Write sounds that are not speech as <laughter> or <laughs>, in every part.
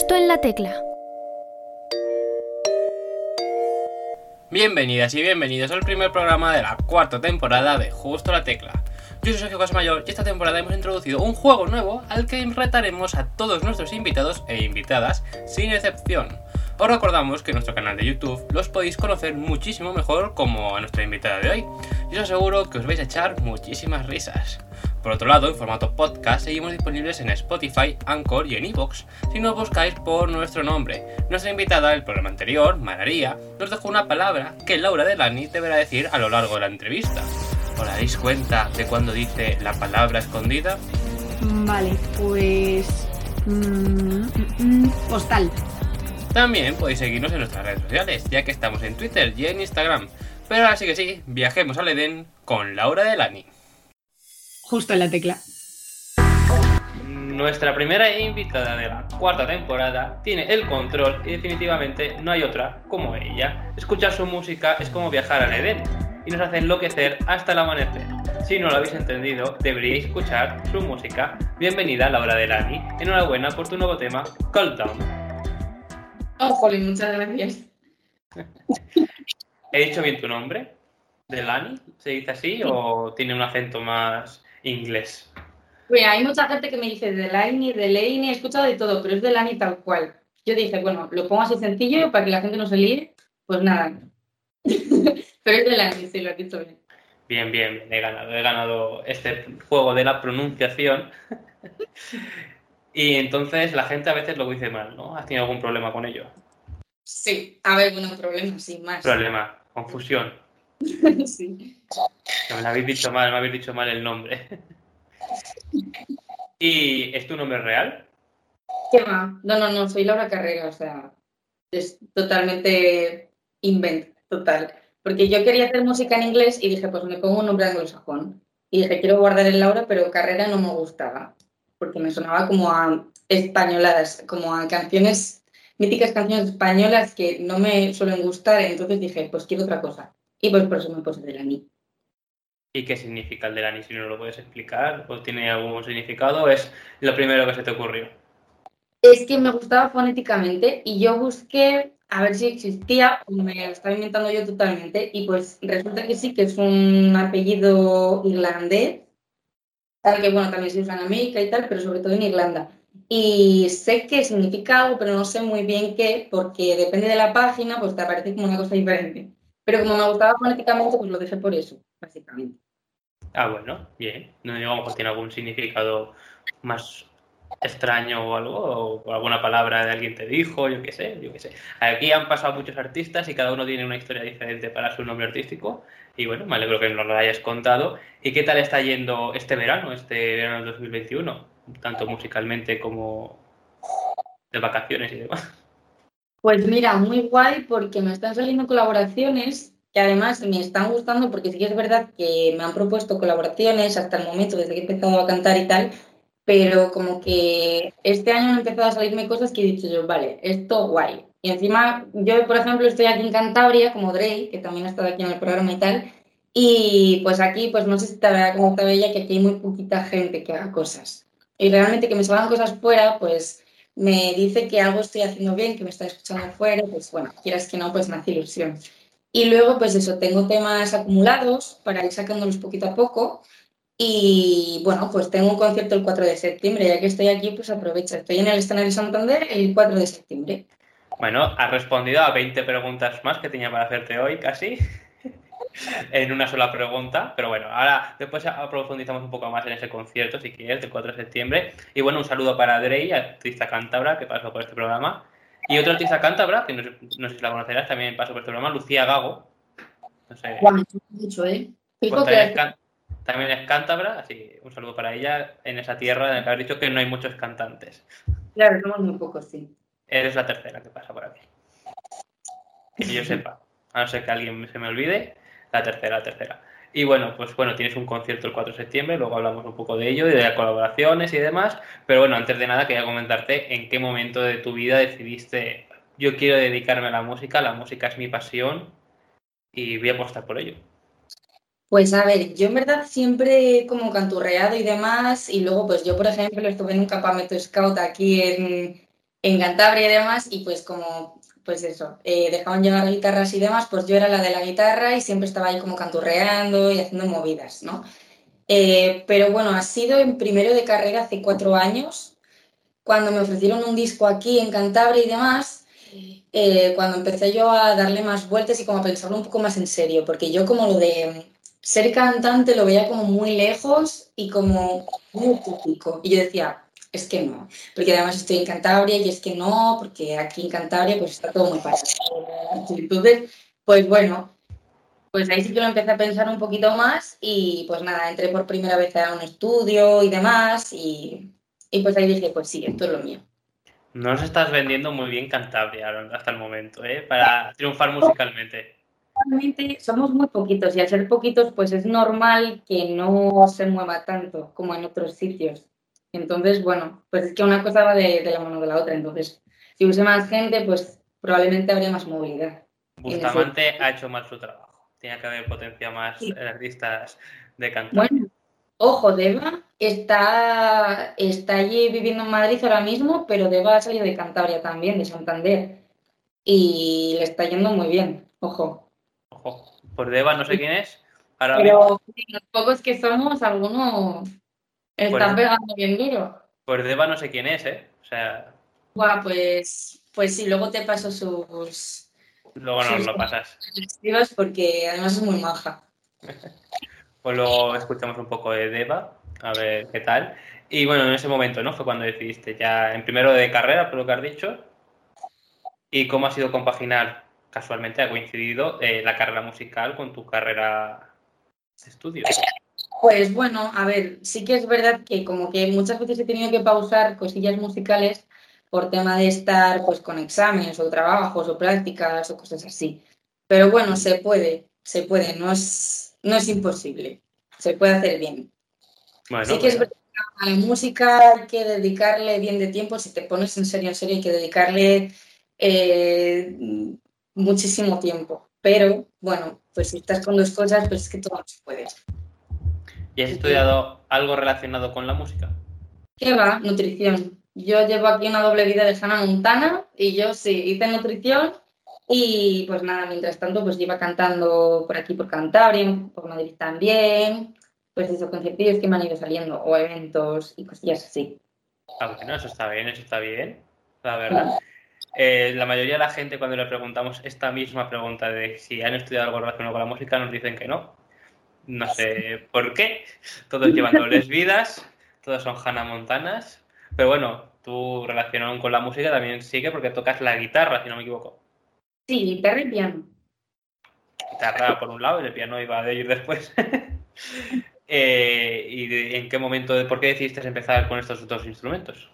Justo en la tecla. Bienvenidas y bienvenidos al primer programa de la cuarta temporada de Justo la Tecla. Yo soy Sergio Casamayor y esta temporada hemos introducido un juego nuevo al que retaremos a todos nuestros invitados e invitadas sin excepción. Os recordamos que en nuestro canal de YouTube los podéis conocer muchísimo mejor como a nuestra invitada de hoy. Y os aseguro que os vais a echar muchísimas risas. Por otro lado, en formato podcast seguimos disponibles en Spotify, Anchor y en Evox si nos buscáis por nuestro nombre. Nuestra invitada del programa anterior, Mararía, nos dejó una palabra que Laura Delani deberá decir a lo largo de la entrevista. ¿Os dais cuenta de cuando dice la palabra escondida? Vale, pues... mm, mm, mm, postal. También podéis seguirnos en nuestras redes sociales, ya que estamos en Twitter y en Instagram. Pero ahora sí que sí, viajemos al Edén con Laura Delani. Justo en la tecla. Nuestra primera invitada de la cuarta temporada tiene el control y definitivamente no hay otra como ella. Escuchar su música es como viajar al Edén y nos hace enloquecer hasta el amanecer. Si no lo habéis entendido, deberíais escuchar su música. Bienvenida Laura Delani. Enhorabuena por tu nuevo tema, Cold Down. Oh, jolín, muchas gracias. <laughs> ¿He dicho bien tu nombre? ¿Delani? ¿Se dice así o tiene un acento más inglés? Pues hay mucha gente que me dice Delaney, Delaney, he escuchado de todo, pero es Delaney tal cual. Yo dije, bueno, lo pongo así sencillo para que la gente no se líe, pues nada. <laughs> pero es Delaney, sí, lo he dicho bien. Bien, bien, bien, he ganado, he ganado este juego de la pronunciación. y entonces la gente a veces lo dice mal, ¿no? ¿Has tenido algún problema con ello? Sí, a ver, bueno, problema, sí, más. Problema, confusión. <laughs> sí. Me habéis dicho mal, me habéis dicho mal el nombre. <laughs> ¿Y es tu nombre real? ¿Qué va? No, no, no, soy Laura Carrera, o sea, es totalmente invent, total. Porque yo quería hacer música en inglés y dije, pues me pongo un nombre anglosajón. Y dije, quiero guardar el Laura, pero Carrera no me gustaba, porque me sonaba como a españoladas, como a canciones, míticas canciones españolas que no me suelen gustar, entonces dije, pues quiero otra cosa. Y pues por eso me puse Delany. ¿Y qué significa el Delani? Si no lo puedes explicar, ¿o tiene algún significado? ¿O es lo primero que se te ocurrió? Es que me gustaba fonéticamente y yo busqué a ver si existía, me lo estaba inventando yo totalmente, y pues resulta que sí, que es un apellido irlandés, tal que bueno, también se usa en América y tal, pero sobre todo en Irlanda. Y sé que significa algo, pero no sé muy bien qué, porque depende de la página, pues te aparece como una cosa diferente. Pero como me gustaba fonéticamente, pues lo dejé por eso, básicamente. Ah, bueno, bien. No digamos que tiene algún significado más extraño o algo, o alguna palabra de alguien te dijo, yo qué sé, yo qué sé. Aquí han pasado muchos artistas y cada uno tiene una historia diferente para su nombre artístico. Y bueno, me alegro que nos lo hayas contado. ¿Y qué tal está yendo este verano, este verano del 2021? Tanto musicalmente como de vacaciones y demás. Pues mira, muy guay porque me están saliendo colaboraciones que además me están gustando porque sí que es verdad que me han propuesto colaboraciones hasta el momento, desde que he empezado a cantar y tal, pero como que este año han empezado a salirme cosas que he dicho yo, vale, esto guay. Y encima, yo por ejemplo estoy aquí en Cantabria, como Drey, que también ha estado aquí en el programa y tal, y pues aquí, pues no sé si te habrá comentado ella que aquí hay muy poquita gente que haga cosas. Y realmente que me salgan cosas fuera, pues me dice que algo estoy haciendo bien, que me está escuchando fuera, pues bueno, quieras que no, pues me hace ilusión. Y luego, pues eso, tengo temas acumulados para ir sacándolos poquito a poco. Y bueno, pues tengo un concierto el 4 de septiembre, ya que estoy aquí, pues aprovecho. Estoy en el escenario Santander el 4 de septiembre. Bueno, has respondido a 20 preguntas más que tenía para hacerte hoy, casi, en una sola pregunta. Pero bueno, ahora después profundizamos un poco más en ese concierto, si quieres, del 4 de septiembre. Y bueno, un saludo para Drey, actriz cántabra, que pasó por este programa. Y otra artista cántabra, que no sé, no sé si la conocerás, también pasó por este programa, Lucía Gago. No sé. mucho, ¿eh? Pues también, es también cántabra, así un saludo para ella en esa tierra en la que has dicho que no hay muchos cantantes. Claro, somos muy pocos, sí. Eres la tercera que pasa por aquí. Que yo sepa. A no ser que alguien se me olvide, la tercera, la tercera. Y bueno, pues bueno, tienes un concierto el 4 de septiembre, luego hablamos un poco de ello y de las colaboraciones y demás. Pero bueno, antes de nada quería comentarte en qué momento de tu vida decidiste, yo quiero dedicarme a la música, la música es mi pasión y voy a apostar por ello. Pues a ver, yo en verdad siempre como canturreado y demás, y luego pues yo por ejemplo estuve en un campamento scout aquí en, en Cantabria y demás, y pues como, pues eso, eh, dejaban llevar guitarras y demás, pues yo era la de la guitarra y siempre estaba ahí como canturreando y haciendo movidas, ¿no? Eh, pero bueno, ha sido en primero de carrera hace cuatro años, cuando me ofrecieron un disco aquí en Cantabria y demás, eh, cuando empecé yo a darle más vueltas y como a pensarlo un poco más en serio, porque yo como lo de ser cantante lo veía como muy lejos y como muy utópico. Y yo decía, es que no, porque además estoy en Cantabria y es que no, porque aquí en Cantabria pues está todo muy parecido. Entonces, pues bueno, pues ahí sí que lo empecé a pensar un poquito más y pues nada, entré por primera vez a un estudio y demás y, y pues ahí dije, pues sí, esto es lo mío. No nos estás vendiendo muy bien Cantabria hasta el momento, ¿eh? Para triunfar musicalmente. Realmente somos muy poquitos y al ser poquitos pues es normal que no se mueva tanto como en otros sitios. Entonces, bueno, pues es que una cosa va de, la mano de la otra. Entonces, si hubiese más gente, pues probablemente habría más movilidad. Bustamante ha hecho mal su trabajo. Tiene que haber potencia más artistas de cantar. Bueno, ojo, Deva está, está allí viviendo en Madrid ahora mismo, pero Deva ha salido de Cantabria también, de Santander. Y le está yendo muy bien, ojo. Ojo, por Deva no sé quién es. pero los pocos que somos, algunos están pegando bien duro. Pues Deva no sé quién es, ¿eh? O sea. Buah, pues, pues sí, luego te paso sus. Luego nos lo pasas. Porque además es muy maja. <laughs> pues luego escuchamos un poco de Deva, a ver qué tal. Y bueno, en ese momento, ¿no? Fue cuando decidiste ya en primero de carrera, por lo que has dicho. ¿Y cómo ha sido compaginar? Casualmente ha coincidido eh, la carrera musical con tu carrera de estudios. Pues bueno, a ver, sí que es verdad que como que muchas veces he tenido que pausar cosillas musicales por tema de estar pues con exámenes o trabajos o prácticas o cosas así. Pero bueno, se puede, se puede, no es, no es imposible, se puede hacer bien. sí que es verdad que a la música hay que dedicarle bien de tiempo, si te pones en serio, en serio, hay que dedicarle eh, muchísimo tiempo. Pero bueno, pues si estás con dos cosas, pues es que todo se puede. ¿Y has estudiado algo relacionado con la música? ¿Qué va? Nutrición. Yo llevo aquí una doble vida de Hannah Montana y yo sí, hice nutrición y pues nada, mientras tanto pues iba cantando por aquí por Cantabria, por Madrid también, pues esos conciertos que me han ido saliendo o eventos y cosillas así. Ah, bueno, eso está bien, eso está bien, la verdad. Eh, la mayoría de la gente cuando le preguntamos esta misma pregunta de si han estudiado algo relacionado con la música nos dicen que no, no sé por qué. Todos llevan dobles vidas, todos son Hannah Montanas. Pero bueno, tu relación con la música también sigue porque tocas la guitarra, si no me equivoco. Sí, guitarra y piano. Guitarra por un lado y el piano iba a ir después. <laughs> Eh, ¿Y en qué momento, por qué decidiste empezar con estos dos instrumentos?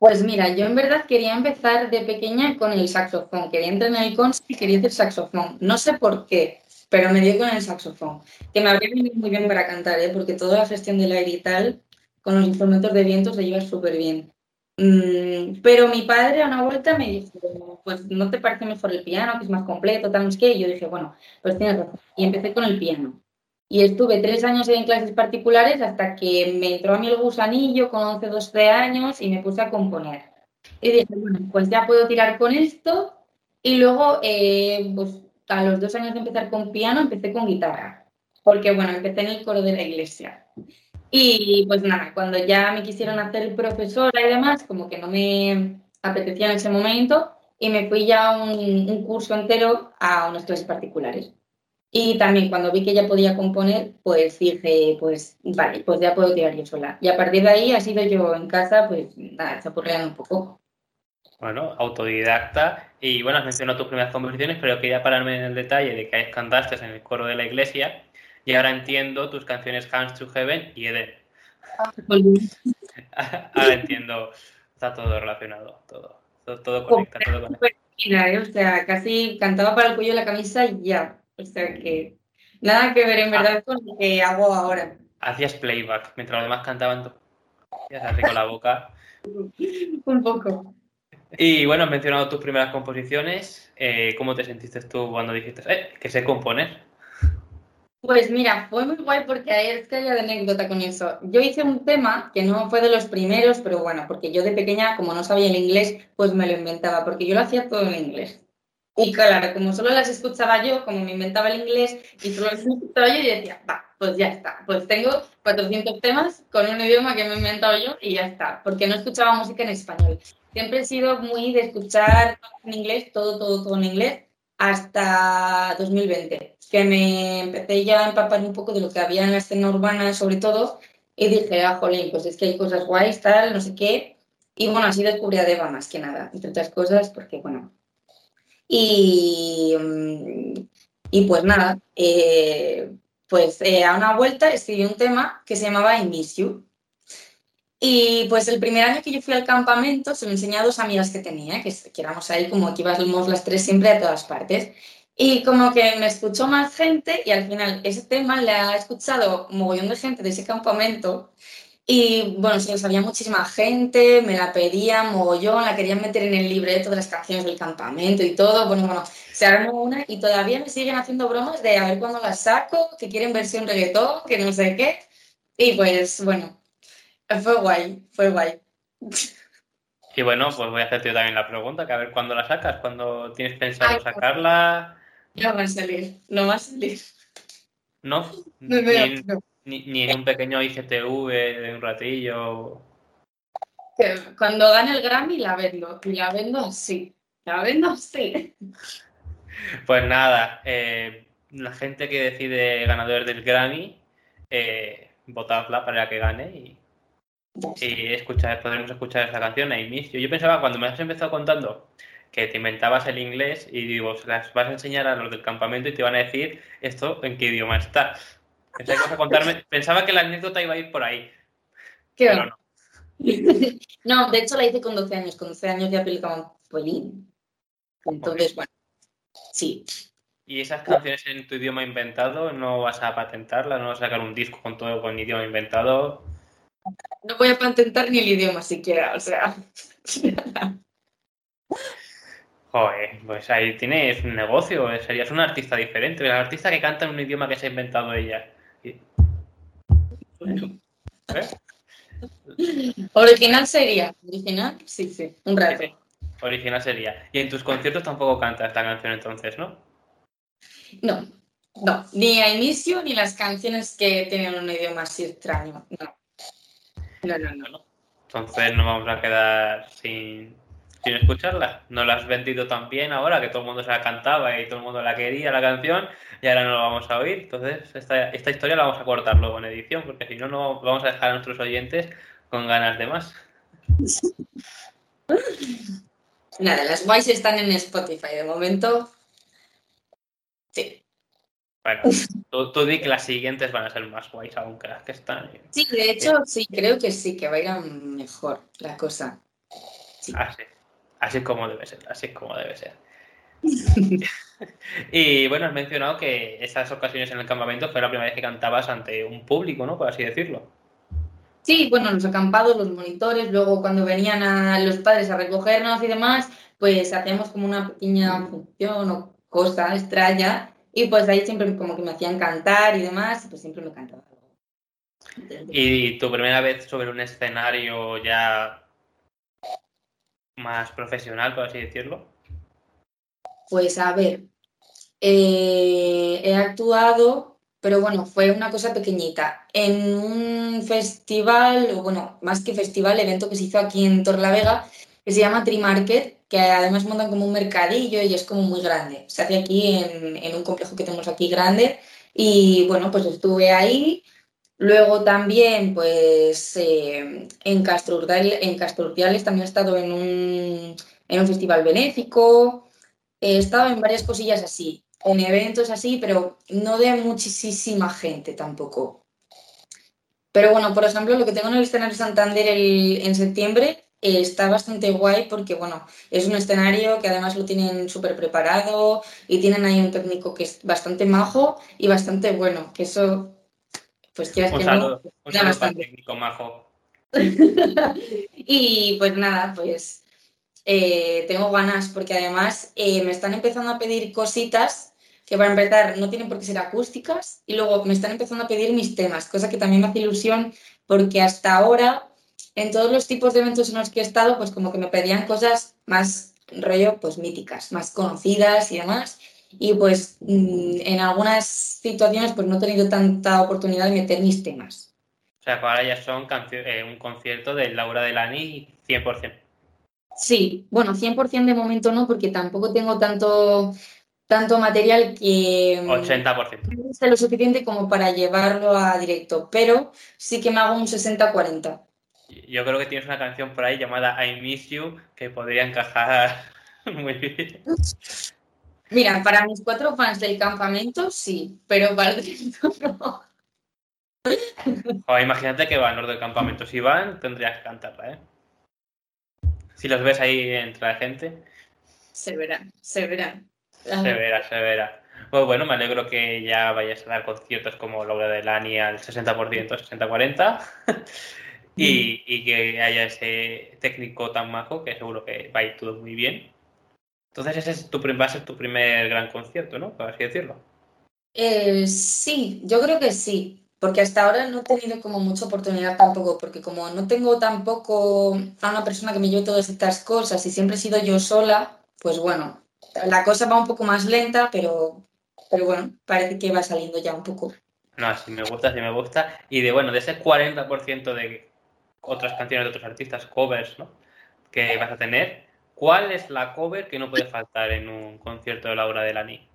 Pues mira, yo en verdad quería empezar de pequeña con el saxofón. Quería entrar en el cons y quería hacer saxofón. No sé por qué pero me dio con el saxofón, que me habría venido muy bien para cantar, ¿eh? porque toda la gestión del aire y tal, con los instrumentos de viento se lleva súper bien. Mm, pero mi padre a una vuelta me dijo, pues ¿no te parece mejor el piano, que es más completo, tal, no sé qué? Y yo dije, bueno, pues tienes razón. Y empecé con el piano. Y estuve tres años en clases particulares hasta que me entró a mí el gusanillo con 11, 12 años y me puse a componer. Y dije, bueno, pues ya puedo tirar con esto. Y luego, eh, pues a los dos años de empezar con piano, empecé con guitarra, porque bueno, empecé en el coro de la iglesia. Y pues nada, cuando ya me quisieron hacer profesora y demás, como que no me apetecía en ese momento, y me fui ya un, un curso entero a unas clases particulares. Y también cuando vi que ya podía componer, pues dije, pues vale, pues ya puedo tirar yo sola. Y a partir de ahí ha sido yo en casa, pues nada, chapurreando un poco. Bueno, autodidacta. Y bueno, has mencionado tus primeras composiciones, pero quería pararme en el detalle de que cantaste en el coro de la iglesia. Y ahora entiendo tus canciones Hands to Heaven y Eden. ahora entiendo. Está todo relacionado, todo. Todo, conecta, todo conecta. ¿eh? o sea, casi cantaba para el cuello de la camisa y ya. O sea que nada que ver en verdad ah. con lo que hago ahora. Hacías playback mientras los demás cantaban. Ya se con la boca. <laughs> Un poco. Y bueno, has mencionado tus primeras composiciones. Eh, ¿Cómo te sentiste tú cuando dijiste, eh, que sé componer? Pues mira, fue muy guay porque es que hay anécdota con eso. Yo hice un tema que no fue de los primeros, pero bueno, porque yo de pequeña, como no sabía el inglés, pues me lo inventaba, porque yo lo hacía todo en inglés. Y claro, como solo las escuchaba yo, como me inventaba el inglés y solo las escuchaba yo, yo decía, va, pues ya está. Pues tengo 400 temas con un idioma que me he inventado yo y ya está, porque no escuchaba música en español. Siempre he sido muy de escuchar en inglés, todo, todo, todo en inglés, hasta 2020, que me empecé ya a empapar un poco de lo que había en la escena urbana, sobre todo, y dije, ah, jolín, pues es que hay cosas guays, tal, no sé qué. Y bueno, así descubrí a Deva más que nada, entre otras cosas, porque bueno. Y, mm, y pues nada, eh, pues eh, a una vuelta escribí un tema que se llamaba I Miss You. Y pues el primer año que yo fui al campamento se lo enseñé a dos amigas que tenía, que, que éramos ahí como que íbamos las tres siempre a todas partes. Y como que me escuchó más gente y al final ese tema le ha escuchado un mogollón de gente de ese campamento. Y bueno, se lo sabía muchísima gente, me la pedían mogollón, la querían meter en el libreto de las canciones del campamento y todo. Bueno, bueno, se armó una y todavía me siguen haciendo bromas de a ver cuándo la saco, que quieren versión reggaetón, que no sé qué. Y pues bueno, fue guay, fue guay. Y bueno, pues voy a hacerte yo también la pregunta, que a ver cuándo la sacas, cuándo tienes pensado sacarla. No va a salir, no va a salir. ¿No? Ni, en, no. ni- ni en un pequeño IGTV de un ratillo. Cuando gane el Grammy la vendo, y la vendo así, la vendo así. Pues nada, eh, la gente que decide ganador del Grammy, eh, votadla para que gane y, y escuchar, podremos escuchar esa canción, I Miss You. Yo pensaba cuando me has empezado contando que te inventabas el inglés y digo, se las vas a enseñar a los del campamento y te van a decir esto en qué idioma está. Pensaba, que ibas a contarme, <laughs> pensaba que la anécdota iba a ir por ahí, ¿Qué pero no. <laughs> No, de hecho la hice con 12 años, con 12 años ya aplicaba un polín. Entonces, bueno, sí. ¿Y esas canciones en tu idioma inventado no vas a patentarlas? ¿No vas a sacar un disco con todo con idioma inventado? No voy a patentar ni el idioma siquiera, o sea. Joder, pues ahí tienes un negocio, eh, serías un artista diferente, el artista que canta en un idioma que se ha inventado ella. ¿Eh? Original sería. Original, sí, sí, un rato. Sí, Original sería. Y en tus conciertos tampoco canta esta canción entonces, ¿no? No, no, ni a inicio ni las canciones que tienen un idioma así extraño. No. No, no, no. Entonces nos vamos a quedar sin, sin escucharla. No la has vendido tan bien ahora que todo el mundo se la cantaba y todo el mundo la quería la canción y ahora no la vamos a oír. Entonces esta, esta historia la vamos a cortar luego en edición porque si no, no vamos a dejar a nuestros oyentes con ganas de más. Nada, las guays están en Spotify de momento. Bueno, tú, tú di que las siguientes van a ser más guays aún que las que están. Sí, de hecho, sí, creo que sí, que va a ir a mejor la cosa. Así, así como debe ser, así como debe ser. <laughs> y bueno, has mencionado que esas ocasiones en el campamento fue la primera vez que cantabas ante un público, ¿no? Por así decirlo. Sí, bueno, los acampados, los monitores, luego cuando venían a los padres a recogernos y demás, pues hacíamos como una pequeña función o cosa extraña y pues ahí siempre como que me hacían cantar y demás, y pues siempre me cantaba algo. Y tu primera vez sobre un escenario ya más profesional, por así decirlo. Pues a ver, eh, he actuado, pero bueno, fue una cosa pequeñita, en un festival, o bueno, más que festival, evento que se hizo aquí en Torlavega, que se llama Tree Market, que además montan como un mercadillo y es como muy grande. Se hace aquí en, un complejo que tenemos aquí grande y bueno, pues estuve ahí. Luego también, pues eh, en Castro en Castro también he estado en un, en un festival benéfico. He estado en varias cosillas así, en eventos así, pero no de muchísima gente tampoco. Pero bueno, por ejemplo, lo que tengo en el escenario Santander en septiembre eh, está bastante guay porque, bueno, es un escenario que además lo tienen súper preparado y tienen ahí un técnico que es bastante majo y bastante bueno, que eso, pues quieras Un que no, un da bastante. técnico majo. <laughs> Y pues nada, pues eh, tengo ganas porque además eh, me están empezando a pedir cositas que para empezar no tienen por qué ser acústicas y luego me están empezando a pedir mis temas, cosa que también me hace ilusión porque hasta ahora en todos los tipos de eventos en los que he estado, pues como que me pedían cosas más rollo, pues míticas, más conocidas y demás. Y pues mm, en algunas situaciones pues no he tenido tanta oportunidad de meter mis temas. O sea, ahora ya son eh, un concierto de Laura Delani 100%. Sí, bueno, 100% de momento no, porque tampoco tengo tanto tanto material que 80%. No es lo suficiente como para llevarlo a directo, pero sí que me hago un 60-40. Yo creo que tienes una canción por ahí llamada I Miss You que podría encajar <laughs> muy bien. Mira, para mis cuatro fans del campamento sí, pero para el resto no. <laughs> imagínate que van los del campamento. Si van, tendrías que cantarla, ¿eh? Si los ves ahí entre la gente. Se verá, se verá. Se verá, se verá. Pues bueno, me alegro que ya vayas a dar conciertos como Laura de Lani al 60%, 60-40. Y, y, que haya ese técnico tan majo que seguro que va a ir todo muy bien. Entonces ese es tu, va a ser tu primer gran concierto, ¿no? Por así decirlo. Eh, sí, yo creo que sí, porque hasta ahora no he tenido como mucha oportunidad tampoco, porque como no tengo tampoco a una persona que me lleve todas estas cosas y siempre he sido yo sola, pues bueno, la cosa va un poco más lenta, pero, pero bueno, parece que va saliendo ya un poco. No, sí me gusta, sí me gusta. Y de bueno, de ese 40% de otras canciones de otros artistas, covers, ¿no? Que vas a tener, ¿cuál es la cover que no puede faltar en un concierto de Laura Delany?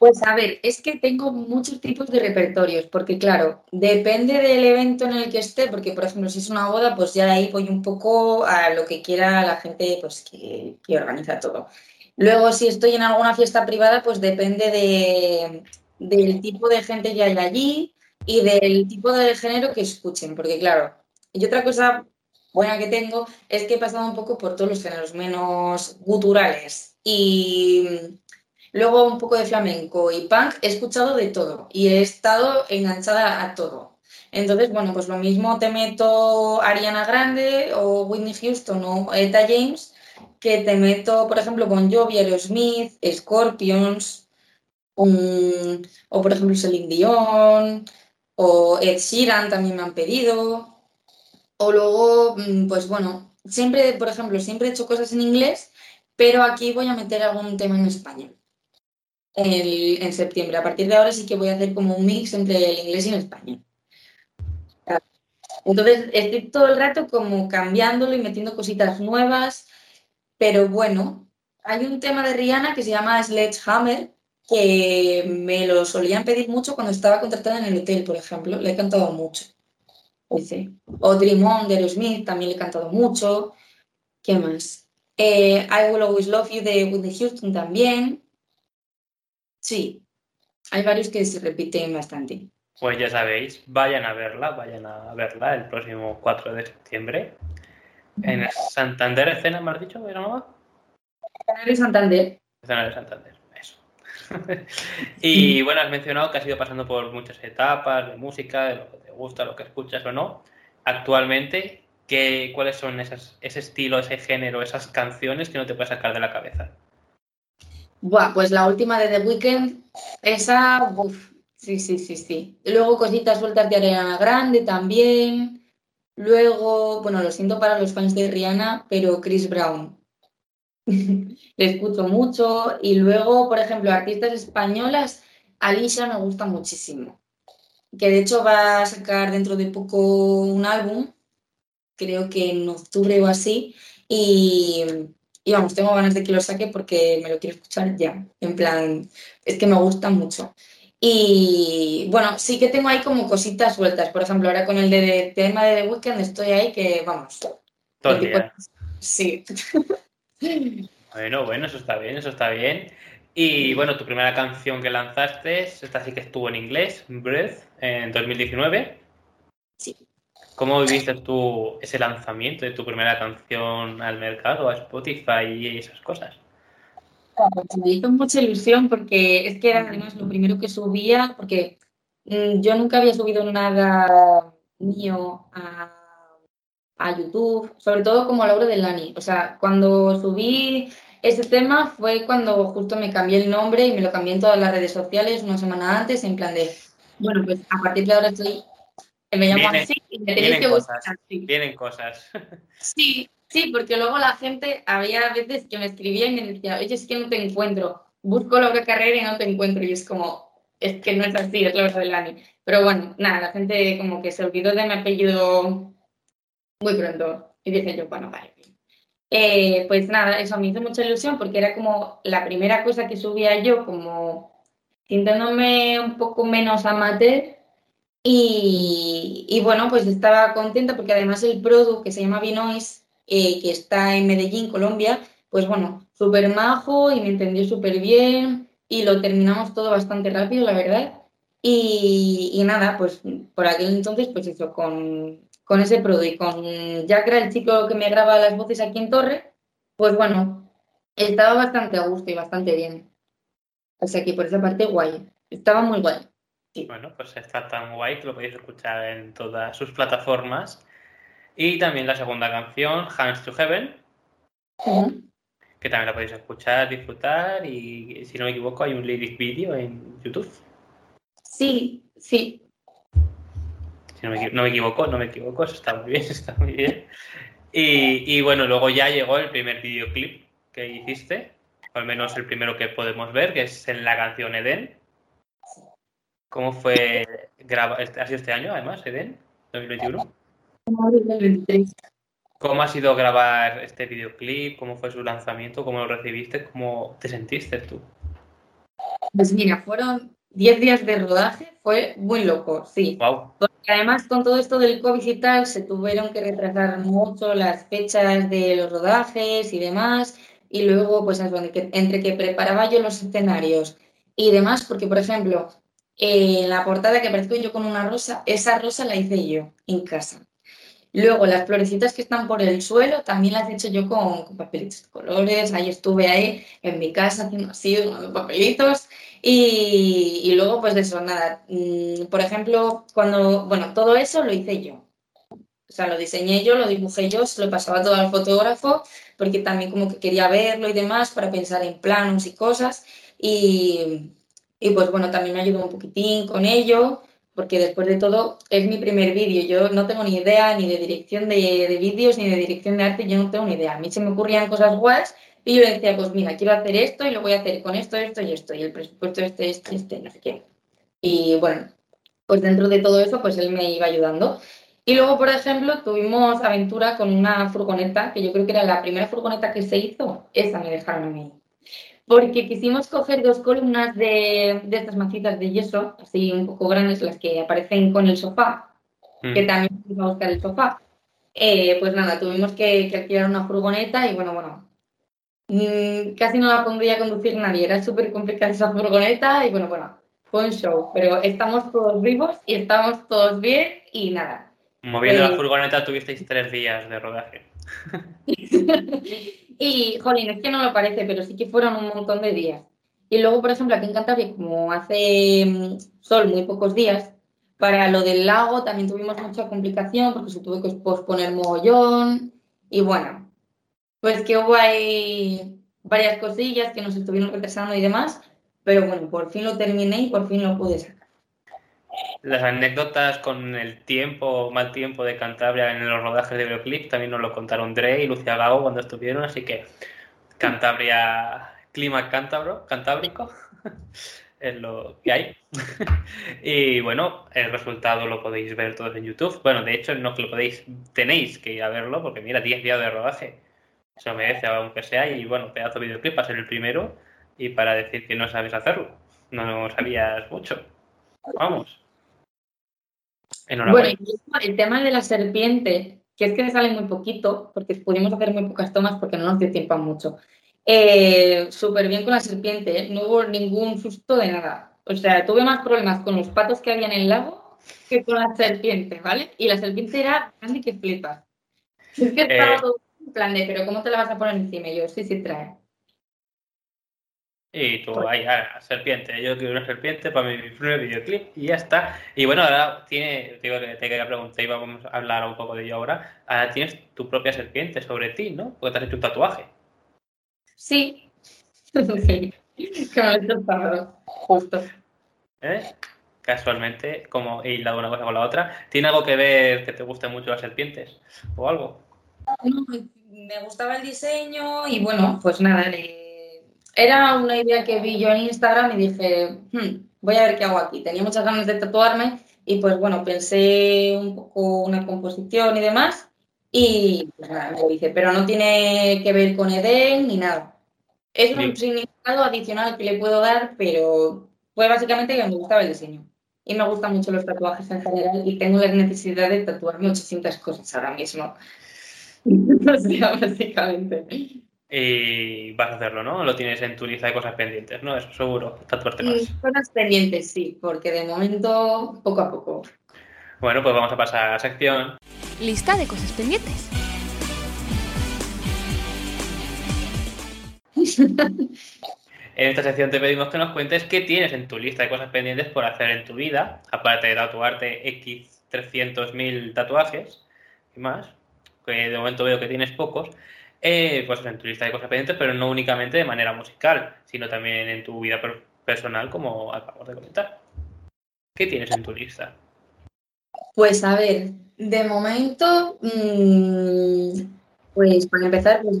Pues a ver, es que tengo muchos tipos de repertorios, porque claro, depende del evento en el que esté, porque por ejemplo, si es una boda, pues ya ahí voy un poco a lo que quiera la gente pues, que, organiza todo. Luego, si estoy en alguna fiesta privada, pues depende de, del tipo de gente que hay allí y del tipo de género que escuchen, porque claro, y otra cosa buena que tengo es que he pasado un poco por todos los géneros, menos guturales y luego un poco de flamenco y punk, he escuchado de todo y he estado enganchada a todo. Entonces, bueno, pues lo mismo te meto Ariana Grande o Whitney Houston o Eta James que te meto, por ejemplo, con Jovi, Aerosmith, Scorpions, o por ejemplo Celine Dion, o Ed Sheeran también me han pedido. O luego, mm, pues bueno, siempre, por ejemplo, siempre he hecho cosas en inglés, pero aquí voy a meter algún tema en español. en septiembre. A partir de ahora sí que voy a hacer como un mix entre el inglés y el español. Entonces estoy todo el rato como cambiándolo y metiendo cositas nuevas pero bueno, hay un tema de Rihanna que se llama Sledgehammer, que me lo solían pedir mucho cuando estaba contratada en el hotel, por ejemplo. Le he cantado mucho. O Dream On de Aerosmith también le he cantado mucho. ¿Qué más? Eh, I Will Always Love You de Whitney Houston también. Sí, hay varios que se repiten bastante. Pues ya sabéis, vayan a verla, vayan a verla el próximo 4 de septiembre. En Santander Escena, ¿me has dicho? ¿Era nueva? de Santander. Escena de Santander, eso. <laughs> y bueno, has mencionado que has ido pasando por muchas etapas de música, de lo que gusta, lo que escuchas o no. Actualmente, ¿qué, ¿cuáles son esas, ese estilo, ese género, esas canciones que no te puedes sacar de la cabeza? Buah, pues la última de The Weeknd, esa, uff, sí, sí, sí, sí. Luego cositas sueltas de Arena Grande también. Luego, bueno, lo siento para los fans de Rihanna, pero Chris Brown. <laughs> Le escucho mucho. Y luego, por ejemplo, artistas españolas, Alicia me gusta muchísimo. Que de hecho va a sacar dentro de poco un álbum, creo que en octubre o así. Y, y vamos, tengo ganas de que lo saque porque me lo quiero escuchar ya. En plan, es que me gusta mucho. Y bueno, sí que tengo ahí como cositas sueltas. Por ejemplo, ahora con el de, tema de The Weeknd estoy ahí que, vamos. Todo el día. Sí. <laughs> Bueno, bueno, eso está bien, eso está bien. Y bueno, tu primera canción que lanzaste, esta sí que estuvo en inglés, Breath, en 2019. Sí. ¿Cómo viviste tú ese lanzamiento de tu primera canción al mercado, a Spotify y esas cosas? me hizo mucha ilusión porque es que era además lo primero que subía, porque mm, yo nunca había subido nada mío a, YouTube, sobre todo como Laura de Lani. O sea, cuando subí Ese tema fue cuando justo me cambié el nombre y me lo cambié en todas las redes sociales una semana antes, en plan de, bueno, pues a partir de ahora estoy, me llamo así y me tenéis que buscar cosas, así. vienen cosas. <laughs> Sí, sí, porque luego la gente, había veces que me escribían y me decía, oye, es que no te encuentro, busco la carrera y no te encuentro, y es como, es que no es así, es la verdad del Ani. Pero bueno, nada, la gente como que se olvidó de mi apellido muy pronto, y dije yo, bueno, vale. Eh, pues nada, eso me hizo mucha ilusión porque era como la primera cosa que subía yo, como sintiéndome un poco menos amateur. Y, y bueno, pues estaba contenta porque además el producto que se llama Vinois, eh, que está en Medellín, Colombia, pues bueno, súper majo y me entendió súper bien y lo terminamos todo bastante rápido, la verdad. Y, y nada, pues por aquel entonces, pues eso, con, con ese producto y con Jacra, el chico que me graba las voces aquí en Torre, pues bueno, estaba bastante a gusto y bastante bien. O sea que por esa parte guay, estaba muy guay. Bueno, pues está tan guay que lo podéis escuchar en todas sus plataformas. Y también la segunda canción, Hands to Heaven, que también la podéis escuchar, disfrutar y si no me equivoco hay un lyric video en YouTube. Sí, sí, Si no me, equi- no me equivoco, no me equivoco, eso está muy bien, <laughs> está muy bien. Y, y bueno, luego ya llegó el primer videoclip que hiciste, al menos el primero que podemos ver, que es en la canción Eden. ¿Cómo fue grabar? ¿Ha sido este año además, Eden? 2021. 2023. ¿Cómo ha sido grabar este videoclip? ¿Cómo fue su lanzamiento? ¿Cómo lo recibiste? ¿Cómo te sentiste tú? Pues mira, fueron 10 días de rodaje, fue muy loco, sí. ¡Wow! Porque además con todo esto del COVID y tal, se tuvieron que retrasar mucho las fechas de los rodajes y demás. Y luego, pues entre que preparaba yo los escenarios y demás, porque por ejemplo, eh, la portada que aparezco yo con una rosa, esa rosa la hice yo en casa. Luego, las florecitas que están por el suelo también las he hecho yo con, con papelitos de colores. Ahí estuve ahí en mi casa haciendo así, unos papelitos. Y, y luego, pues de eso, nada. mm, Por ejemplo, cuando, bueno, todo eso lo hice yo. O sea, lo diseñé yo, lo dibujé yo, se lo pasaba todo al fotógrafo, porque también como que quería verlo y demás para pensar en planos y cosas. Y, y pues bueno, también me ayudó un poquitín con ello, porque después de todo es mi primer vídeo. Yo no tengo ni idea ni de dirección de, de vídeos ni de dirección de arte, yo no tengo ni idea. A mí se me ocurrían cosas guays y yo decía, pues mira, quiero hacer esto y lo voy a hacer con esto, esto y esto, y el presupuesto este, este, este, no sé qué. Y bueno, pues dentro de todo eso, pues él me iba ayudando. Y luego, por ejemplo, tuvimos aventura con una furgoneta, que yo creo que era la primera furgoneta que se hizo, esa me dejaron a mí. Porque quisimos coger dos columnas de, de estas macitas de yeso, así un poco grandes, las que aparecen con el sofá, que Mm. también fuimos a buscar el sofá. Eh, pues nada, tuvimos que, que alquilar una furgoneta y bueno, bueno, mm, casi no la pondría a conducir nadie, era súper complicada esa furgoneta y bueno, bueno, fue un show, pero estamos todos vivos y estamos todos bien y nada. Moviendo la furgoneta tuvisteis tres días de rodaje. <laughs> Y, jolín, es que no lo parece, pero sí que fueron un montón de días. Y luego, por ejemplo, aquí en Cantabria, como hace mm, sol muy pocos días, para lo del lago también tuvimos mucha complicación porque se tuvo que posponer mogollón. Y bueno, pues que hubo ahí varias cosillas que nos estuvieron retrasando y demás, pero bueno, por fin lo terminé y por fin lo pude sacar. Las anécdotas con el tiempo mal tiempo de Cantabria en los rodajes de videoclip también nos lo contaron Dre y Lucia Gago cuando estuvieron, así que Cantabria, clima cántabro, cantábrico, <laughs> es lo que hay. <laughs> y bueno, el resultado lo podéis ver todos en YouTube. Bueno, de hecho, no lo podéis, tenéis que ir a verlo porque mira, 10 días de rodaje. Eso merece, aunque sea, y bueno, pedazo de videoclip para ser el primero y para decir que no sabes hacerlo. No sabías mucho. Vamos. Bueno, Enhorabuena. el tema de la serpiente, que es que sale muy poquito, porque pudimos hacer muy pocas tomas porque no nos dio tiempo a mucho. Eh, Súper bien con la serpiente, ¿eh? no hubo ningún susto de nada. O sea, tuve más problemas con los patos que había en el lago que con la serpiente, ¿vale? Y la serpiente era grande que flipas. Es que estaba Eh. todo en plan de, pero ¿cómo te la vas a poner encima? Y yo, sí, sí, trae. Y tú ahí, ah, serpiente. Yo quiero una serpiente para mi primer videoclip y ya está. Y bueno, ahora tiene, te, digo que te quería preguntar y vamos a hablar un poco de ello ahora. Ahora tienes tu propia serpiente sobre ti, ¿no? Porque te has hecho un tatuaje. Sí. sí. <laughs> Que me justo. ¿Eh? Casualmente, como he hilado una cosa con la otra. ¿Tiene algo que ver que te gusten mucho las serpientes? ¿O algo? No, me gustaba el diseño y bueno, pues nada, le- era una idea que vi yo en Instagram y dije, "Hmm, voy a ver qué hago aquí. Tenía muchas ganas de tatuarme y pues bueno, pensé un poco una composición y demás y pues nada, me lo hice, pero no tiene que ver con Edén ni nada. Es un significado adicional que le puedo dar, pero fue básicamente que me gustaba el diseño. Y me gustan mucho los tatuajes en general y tengo la necesidad de tatuarme 800 cosas ahora mismo. <laughs> O sea, básicamente. Y vas a hacerlo, ¿no? Lo tienes en tu lista de cosas pendientes, ¿no? Eso seguro, tatuarte más. Cosas pendientes, sí, porque de momento, poco a poco. Bueno, pues vamos a pasar a la sección. Lista de cosas pendientes. En esta sección te pedimos que nos cuentes qué tienes en tu lista de cosas pendientes por hacer en tu vida, aparte de tatuarte X 300.000 tatuajes y más, que de momento veo que tienes pocos, eh, pues en tu lista de cosas pendientes, pero no únicamente de manera musical, sino también en tu vida per- personal, como acabamos de comentar. ¿Qué tienes en tu lista? Pues a ver, de momento, mm, pues para empezar, pues,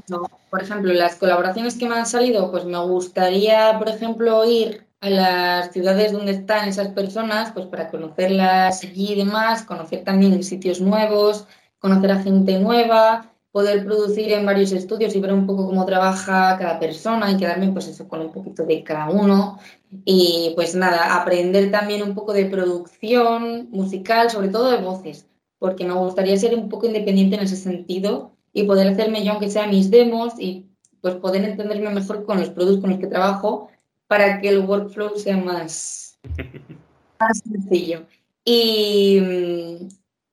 por ejemplo, las colaboraciones que me han salido, pues me gustaría, por ejemplo, ir a las ciudades donde están esas personas, pues para conocerlas allí y demás, conocer también sitios nuevos, conocer a gente nueva, poder producir en varios estudios y ver un poco cómo trabaja cada persona y quedarme pues eso con un poquito de cada uno. Y pues nada, aprender también un poco de producción musical, sobre todo de voces, porque me gustaría ser un poco independiente en ese sentido y poder hacerme yo, aunque sea mis demos, y pues poder entenderme mejor con los productos con los que trabajo para que el workflow sea más, <laughs> más sencillo. Y,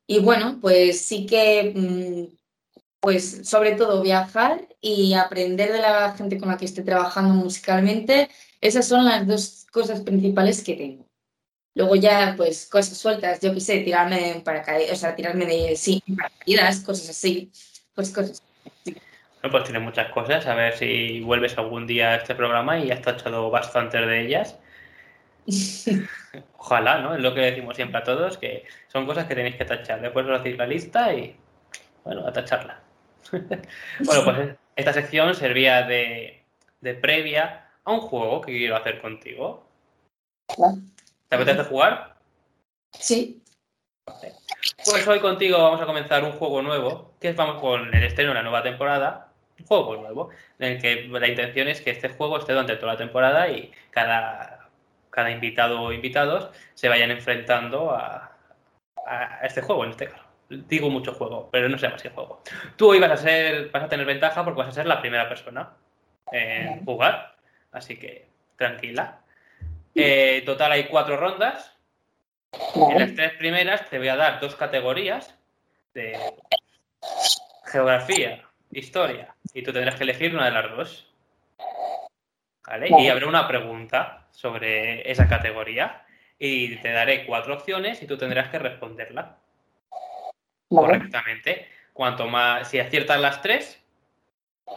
y bueno, pues sí que, mm, pues sobre todo viajar y aprender de la gente con la que esté trabajando musicalmente esas son las dos cosas principales que tengo. Luego ya, pues, cosas sueltas, yo qué sé, tirarme en paracaídas, o sea, tirarme de, sí, paracaídas, cosas así, pues cosas. Bueno, pues tienes muchas cosas, a ver si vuelves algún día a este programa y has tachado bastantes de ellas. <laughs> Ojalá, ¿no? Es lo que decimos siempre a todos, que son cosas que tenéis que tachar. Después os hacéis la lista y, bueno, a tacharla. <laughs> bueno, pues esta sección servía de, de previa a un juego que quiero hacer contigo. ¿Te apetece jugar? Sí, Pues hoy contigo vamos a comenzar un juego nuevo, que es vamos con el estreno de la nueva temporada, un juego nuevo, en el que la intención es que este juego esté durante toda la temporada y cada, cada invitado o invitados se vayan enfrentando a, a este juego, en este caso. Digo mucho juego, pero no se llama así juego. Tú hoy vas a ser, vas a tener ventaja porque vas a ser la primera persona en jugar, así que tranquila. Eh, total hay cuatro rondas. En las tres primeras te voy a dar dos categorías de geografía, historia, y tú tendrás que elegir una de las dos. ¿Vale? Y habrá una pregunta sobre esa categoría y te daré cuatro opciones y tú tendrás que responderla correctamente. Cuanto más, si aciertas las tres,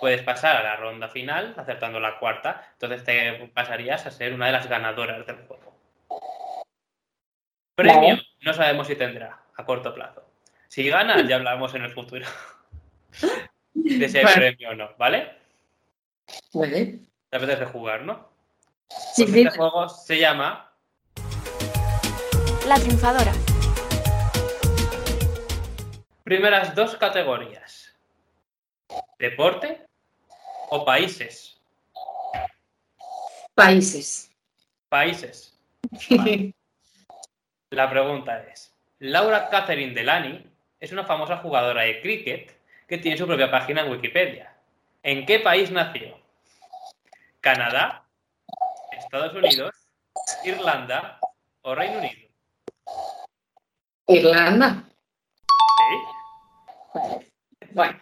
puedes pasar a la ronda final acertando la cuarta. Entonces te pasarías a ser una de las ganadoras del juego. Premio, no sabemos si tendrá a corto plazo. Si ganas, ya hablamos en el futuro <laughs> de ese Vale. premio o no, ¿vale? vale. Te apetece jugar, ¿no? Sí, Pues sí, este juego se llama La triunfadora. Primeras dos categorías. Deporte o países. países. Países. Vale. <laughs> La pregunta es, Laura Catherine Delany es una famosa jugadora de cricket que tiene su propia página en Wikipedia. ¿En qué país nació? ¿Canadá? ¿Estados Unidos? ¿Irlanda? ¿O Reino Unido? Irlanda. Bueno,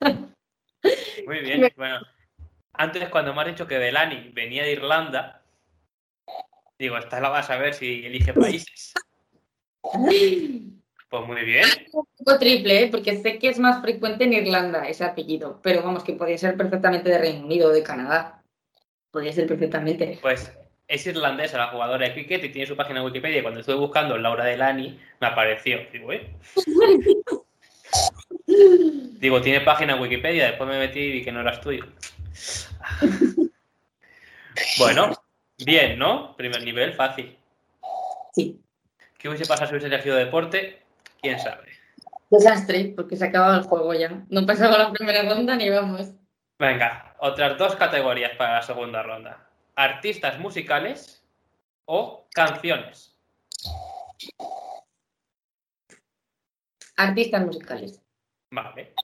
<laughs> muy bien. Bueno, antes cuando me has dicho que Delany venía de Irlanda, digo, esta la vas a ver si elige países. Pues muy bien. Un poco triple, ¿eh? porque sé que es más frecuente en Irlanda ese apellido, pero vamos, que podría ser perfectamente de Reino Unido o de Canadá. Podría ser perfectamente. Pues es irlandesa la jugadora de cricket y tiene su página en Wikipedia. Y cuando estuve buscando Laura Delany, me apareció. Digo, ¿eh? <laughs> Digo, tiene página en Wikipedia. Después me metí y vi que no eras tuyo. Bueno, bien, ¿no? Primer nivel, fácil. Sí. ¿Qué hubiese pasado si hubiese elegido deporte? ¿Quién sabe? Desastre, porque se acababa el juego ya. No pasaba la primera ronda ni vamos. Venga, otras dos categorías para la segunda ronda. Artistas musicales o canciones. Artistas musicales. Vale.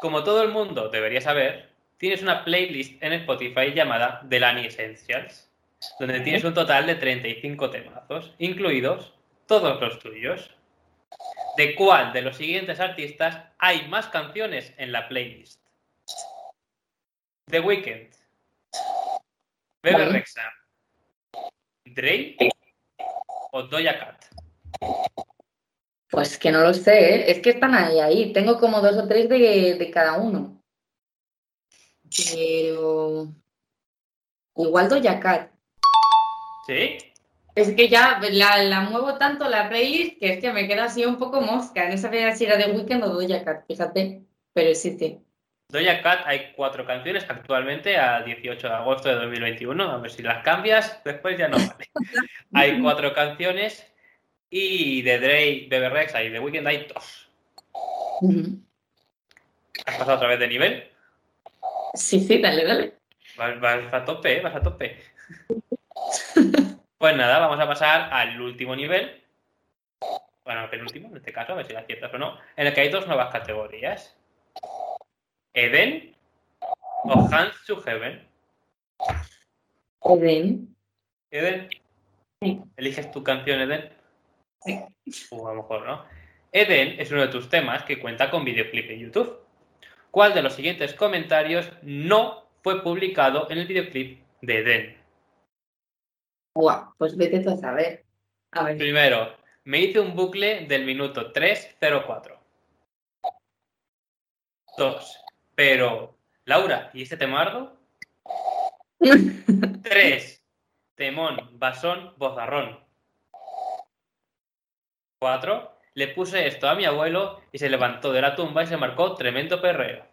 Como todo el mundo debería saber, tienes una playlist en Spotify llamada Delany Essentials, donde tienes un total de 35 temazos, incluidos todos los tuyos. ¿De cuál de los siguientes artistas hay más canciones en la playlist? The Weeknd, Bebe. Rexha, Drake o Doja Cat. Pues que no lo sé, ¿eh? es que están ahí, ahí. Tengo como dos o tres de, de cada uno. Pero. Igual Doja Cat. ¿Sí? Es que ya la, la muevo tanto la playlist que es que me queda así un poco mosca. No sabía si era de Weekend o Doja Cat, fíjate. Pero sí, sí. Doja Cat hay cuatro canciones actualmente a 18 de agosto de 2021. A ver si las cambias, después ya no vale. <laughs> hay cuatro canciones y de Drake, Bebe Rexha y de Weekend hay dos. ¿Has pasado otra vez de nivel? Sí, sí, dale, dale. Vas, vas a tope, ¿eh? vas a tope. <laughs> Pues nada, vamos a pasar al último nivel. Bueno, penúltimo en este caso, a ver si la aciertas o no. En el que hay dos nuevas categorías. Eden o Hands to Heaven. Eden. Eden. ¿Eliges tu canción, Eden? Sí. Uh, a lo mejor no. Eden es uno de tus temas que cuenta con videoclip en YouTube. ¿Cuál de los siguientes comentarios no fue publicado en el videoclip de Eden? Guau, pues vete tú a saber. A ver. Primero, me hice un bucle del minuto 304. Dos, pero, Laura, ¿y este temardo? <laughs> Tres, temón, basón, bozarrón. Le puse esto a mi abuelo y se levantó de la tumba y se marcó tremendo perreo.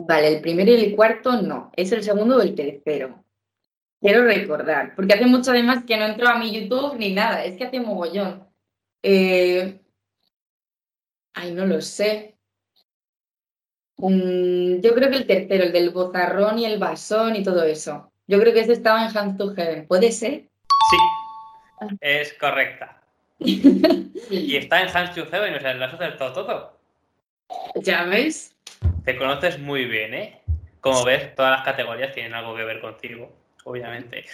Vale, el primero y el cuarto no. Es el segundo o el tercero. Quiero recordar, porque hace mucho además que no entro a mi YouTube ni nada. Es que hace mogollón. Eh, Ay, no lo sé. Mm, yo creo que el tercero, el del bozarrón y el basón y todo eso. Yo creo que ese estaba en Hands to Heaven. ¿Puede ser? Sí, es correcta. Y está en Hands to Heaven, o sea, lo has acertado todo. ¿Ya ves? Te conoces muy bien, ¿eh? Como ves, todas las categorías tienen algo que ver contigo, obviamente.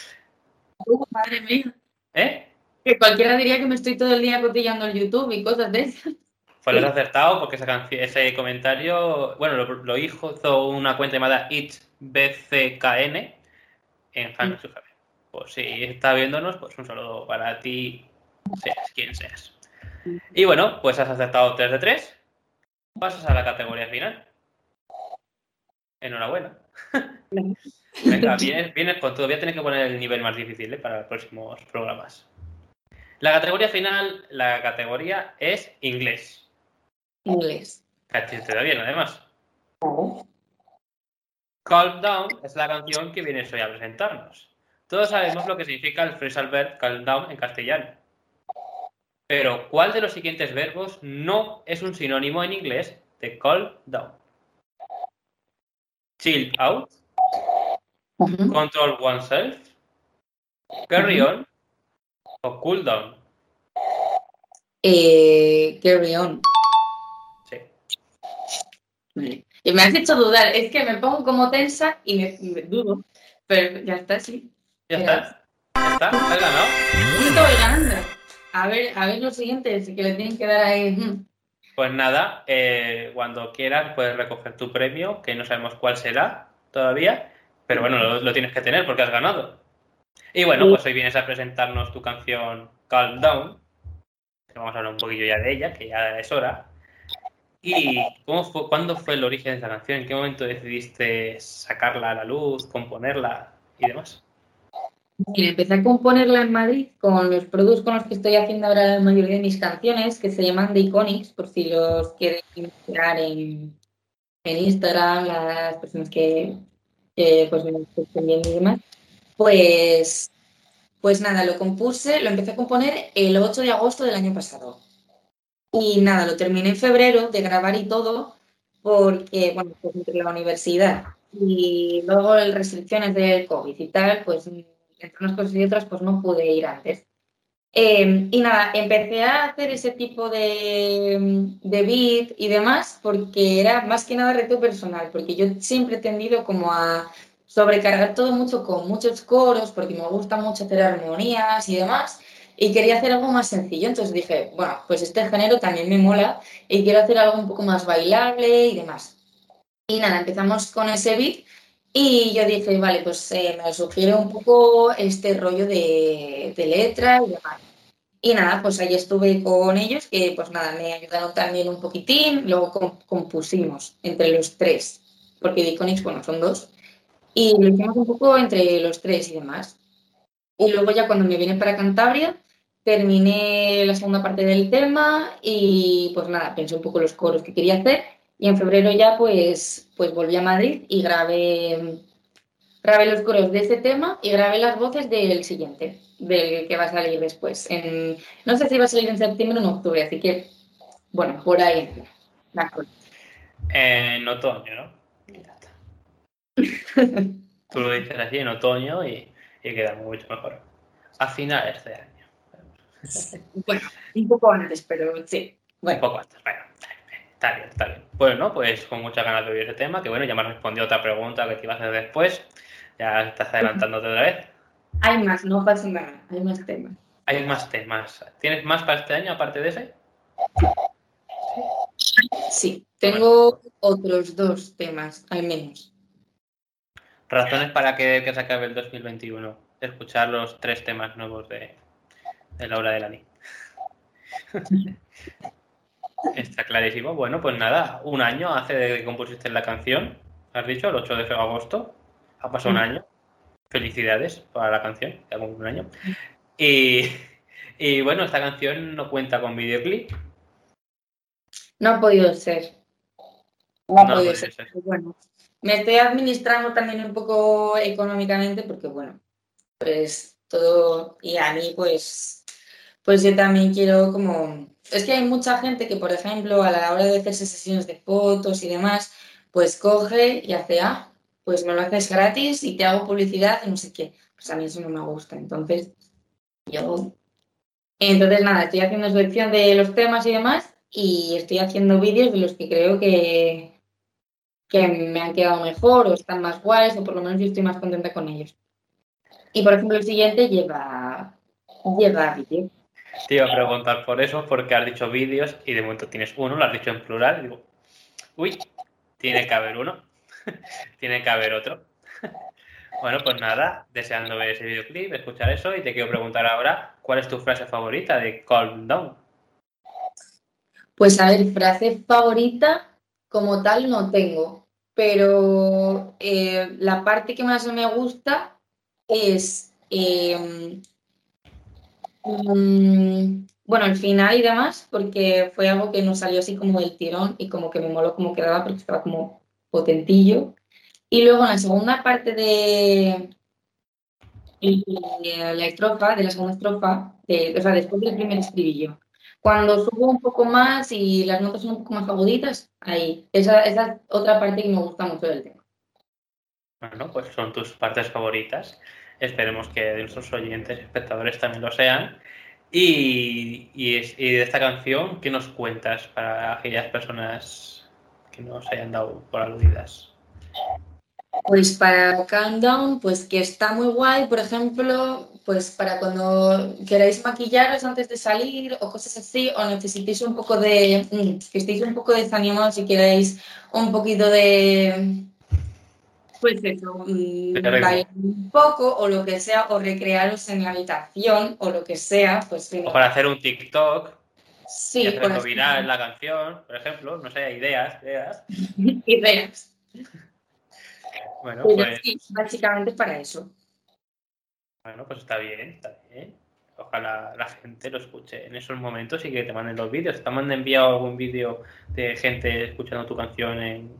Uh, madre mía. ¿Eh? Que cualquiera diría que me estoy todo el día cotillando el YouTube y cosas de esas. Pues lo has acertado porque esa ese comentario, bueno, lo, lo hizo una cuenta llamada ItBCKN en to Heaven. Pues si está viéndonos, pues un saludo para ti, seas quien seas. Y bueno, pues has acertado 3 de 3. Pasas a la categoría final. Enhorabuena. <laughs> Venga, <laughs> vienes, vienes con todo. Voy a tener que poner el nivel más difícil ¿eh? para los próximos programas. La categoría final, la categoría es inglés. Inglés. Te da bien, además. Calm Down es la canción que vienes hoy a presentarnos. Todos sabemos lo que significa el phrasal verb calm down en castellano. Pero, ¿cuál de los siguientes verbos no es un sinónimo en inglés de calm down? Chill out, control oneself, carry on o cool down. Eh, carry on. Sí. Vale. Y me has hecho dudar. Es que me pongo como tensa y me, me dudo. Pero ya está, sí. Ya está. Ya está. Has ganado. Justo voy ganando. A ver, a ver los siguientes que le tienen que dar ahí. Pues nada, eh, cuando quieras puedes recoger tu premio, que no sabemos cuál será todavía, pero bueno, lo, lo tienes que tener porque has ganado. Y bueno, pues hoy vienes a presentarnos tu canción Calm Down. que vamos a hablar un poquillo ya de ella, que ya es hora. ¿Y cómo fue, cuándo fue el origen de esa canción? ¿En qué momento decidiste sacarla a la luz, componerla y demás? Mira, empecé a componerla en Madrid con los productos con los que estoy haciendo ahora la mayoría de mis canciones, que se llaman The Iconics, por si los quieren mirar en, en Instagram, las personas que, que pues, me estén viendo y demás. Pues, pues nada, lo compuse, lo empecé a componer el 8 de agosto del año pasado. Y nada, lo terminé en febrero de grabar y todo, porque, bueno, pues entre la universidad y luego las restricciones del COVID y tal, pues entre unas cosas y otras, pues no pude ir antes. Eh, y nada, empecé a hacer ese tipo de, de beat y demás porque era más que nada reto personal, porque yo siempre he tendido como a sobrecargar todo mucho con muchos coros, porque me gusta mucho hacer armonías y demás, y quería hacer algo más sencillo. Entonces dije, bueno, pues este género también me mola y quiero hacer algo un poco más bailable y demás. Y nada, empezamos con ese beat y yo dije, vale, pues eh, me sugiere un poco este rollo de, de letra y demás. Y nada, pues ahí estuve con ellos, que pues nada, me ayudaron también un poquitín, luego compusimos entre los tres, porque Diconics, bueno, son dos, y lo hicimos un poco entre los tres y demás. Y luego ya cuando me vine para Cantabria, terminé la segunda parte del tema y pues nada, pensé un poco los coros que quería hacer y en febrero ya pues, pues volví a Madrid y grabé, grabé los coros de ese tema y grabé las voces del siguiente, del que va a salir después. En, no sé si va a salir en septiembre o en octubre, así que bueno, por ahí. En otoño, ¿no? <laughs> Tú lo dices así, en otoño y, y queda mucho mejor. A finales de año. Bueno, un poco antes, pero sí. Bueno. Un poco antes, bueno. Está bien, está bien. Bueno, pues con muchas ganas de oír ese tema, que bueno, ya me has respondido otra pregunta que te iba a hacer después. Ya estás adelantándote otra vez. Hay más, no pasa nada, hay más temas. Hay más temas. ¿Tienes más para este año aparte de ese? Sí, tengo otros dos temas, al menos. Razones para que, que se acabe el 2021. Escuchar los tres temas nuevos de, de Laura Delany. <laughs> Está clarísimo. Bueno, pues nada, un año hace de que compusiste la canción, has dicho, el 8 de agosto. Ha pasado un año. Felicidades para la canción, ya como un año. Y, y bueno, esta canción no cuenta con videoclip. No ha podido ser. No ha podido ser. ser. Bueno, me estoy administrando también un poco económicamente porque, bueno, pues todo, y a mí pues, pues yo también quiero como es que hay mucha gente que, por ejemplo, a la hora de hacerse sesiones de fotos y demás, pues coge y hace, ah, pues me lo haces gratis y te hago publicidad y no sé qué. Pues a mí eso no me gusta. Entonces, yo... Entonces, nada, estoy haciendo selección de los temas y demás y estoy haciendo vídeos de los que creo que, que me han quedado mejor o están más guays o por lo menos yo estoy más contenta con ellos. Y, por ejemplo, el siguiente lleva, lleva vídeo. Te iba a preguntar por eso, porque has dicho vídeos y de momento tienes uno, lo has dicho en plural. Y digo, uy, tiene que haber uno, <laughs> tiene que haber otro. <laughs> bueno, pues nada, deseando ver ese videoclip, escuchar eso y te quiero preguntar ahora, ¿cuál es tu frase favorita de Calm Down? Pues a ver, frase favorita como tal no tengo, pero eh, la parte que más me gusta es eh, Mm, bueno, el final y demás, porque fue algo que nos salió así como del tirón y como que me moló como quedaba porque estaba como potentillo. Y luego en la segunda parte de la estrofa, de la segunda estrofa, de, o sea, después del primer estribillo, cuando subo un poco más y las notas son un poco más aguditas, ahí, esa, esa es otra parte que me gusta mucho del tema. Bueno, pues son tus partes favoritas. Esperemos que de nuestros oyentes y espectadores también lo sean. Y, y, y, de esta canción, ¿qué nos cuentas para aquellas personas que no se hayan dado por aludidas? Pues para Countdown, pues que está muy guay, por ejemplo, pues para cuando queráis maquillaros antes de salir o cosas así, o necesitéis un poco de, mm, que estéis un poco desanimados y queráis un poquito de, pues eso, bailar un poco o lo que sea, o recrearos en la habitación o lo que sea, pues O para hacer un TikTok. Sí, por así viral la canción, por ejemplo, no sé, ideas, ideas. <laughs> Ideas. Bueno, Pero pues, sí, básicamente es para eso. bueno, pues está bien, está bien. Ojalá la gente lo escuche en esos momentos y que te manden los vídeos. ¿Te han enviado algún vídeo de gente escuchando tu canción en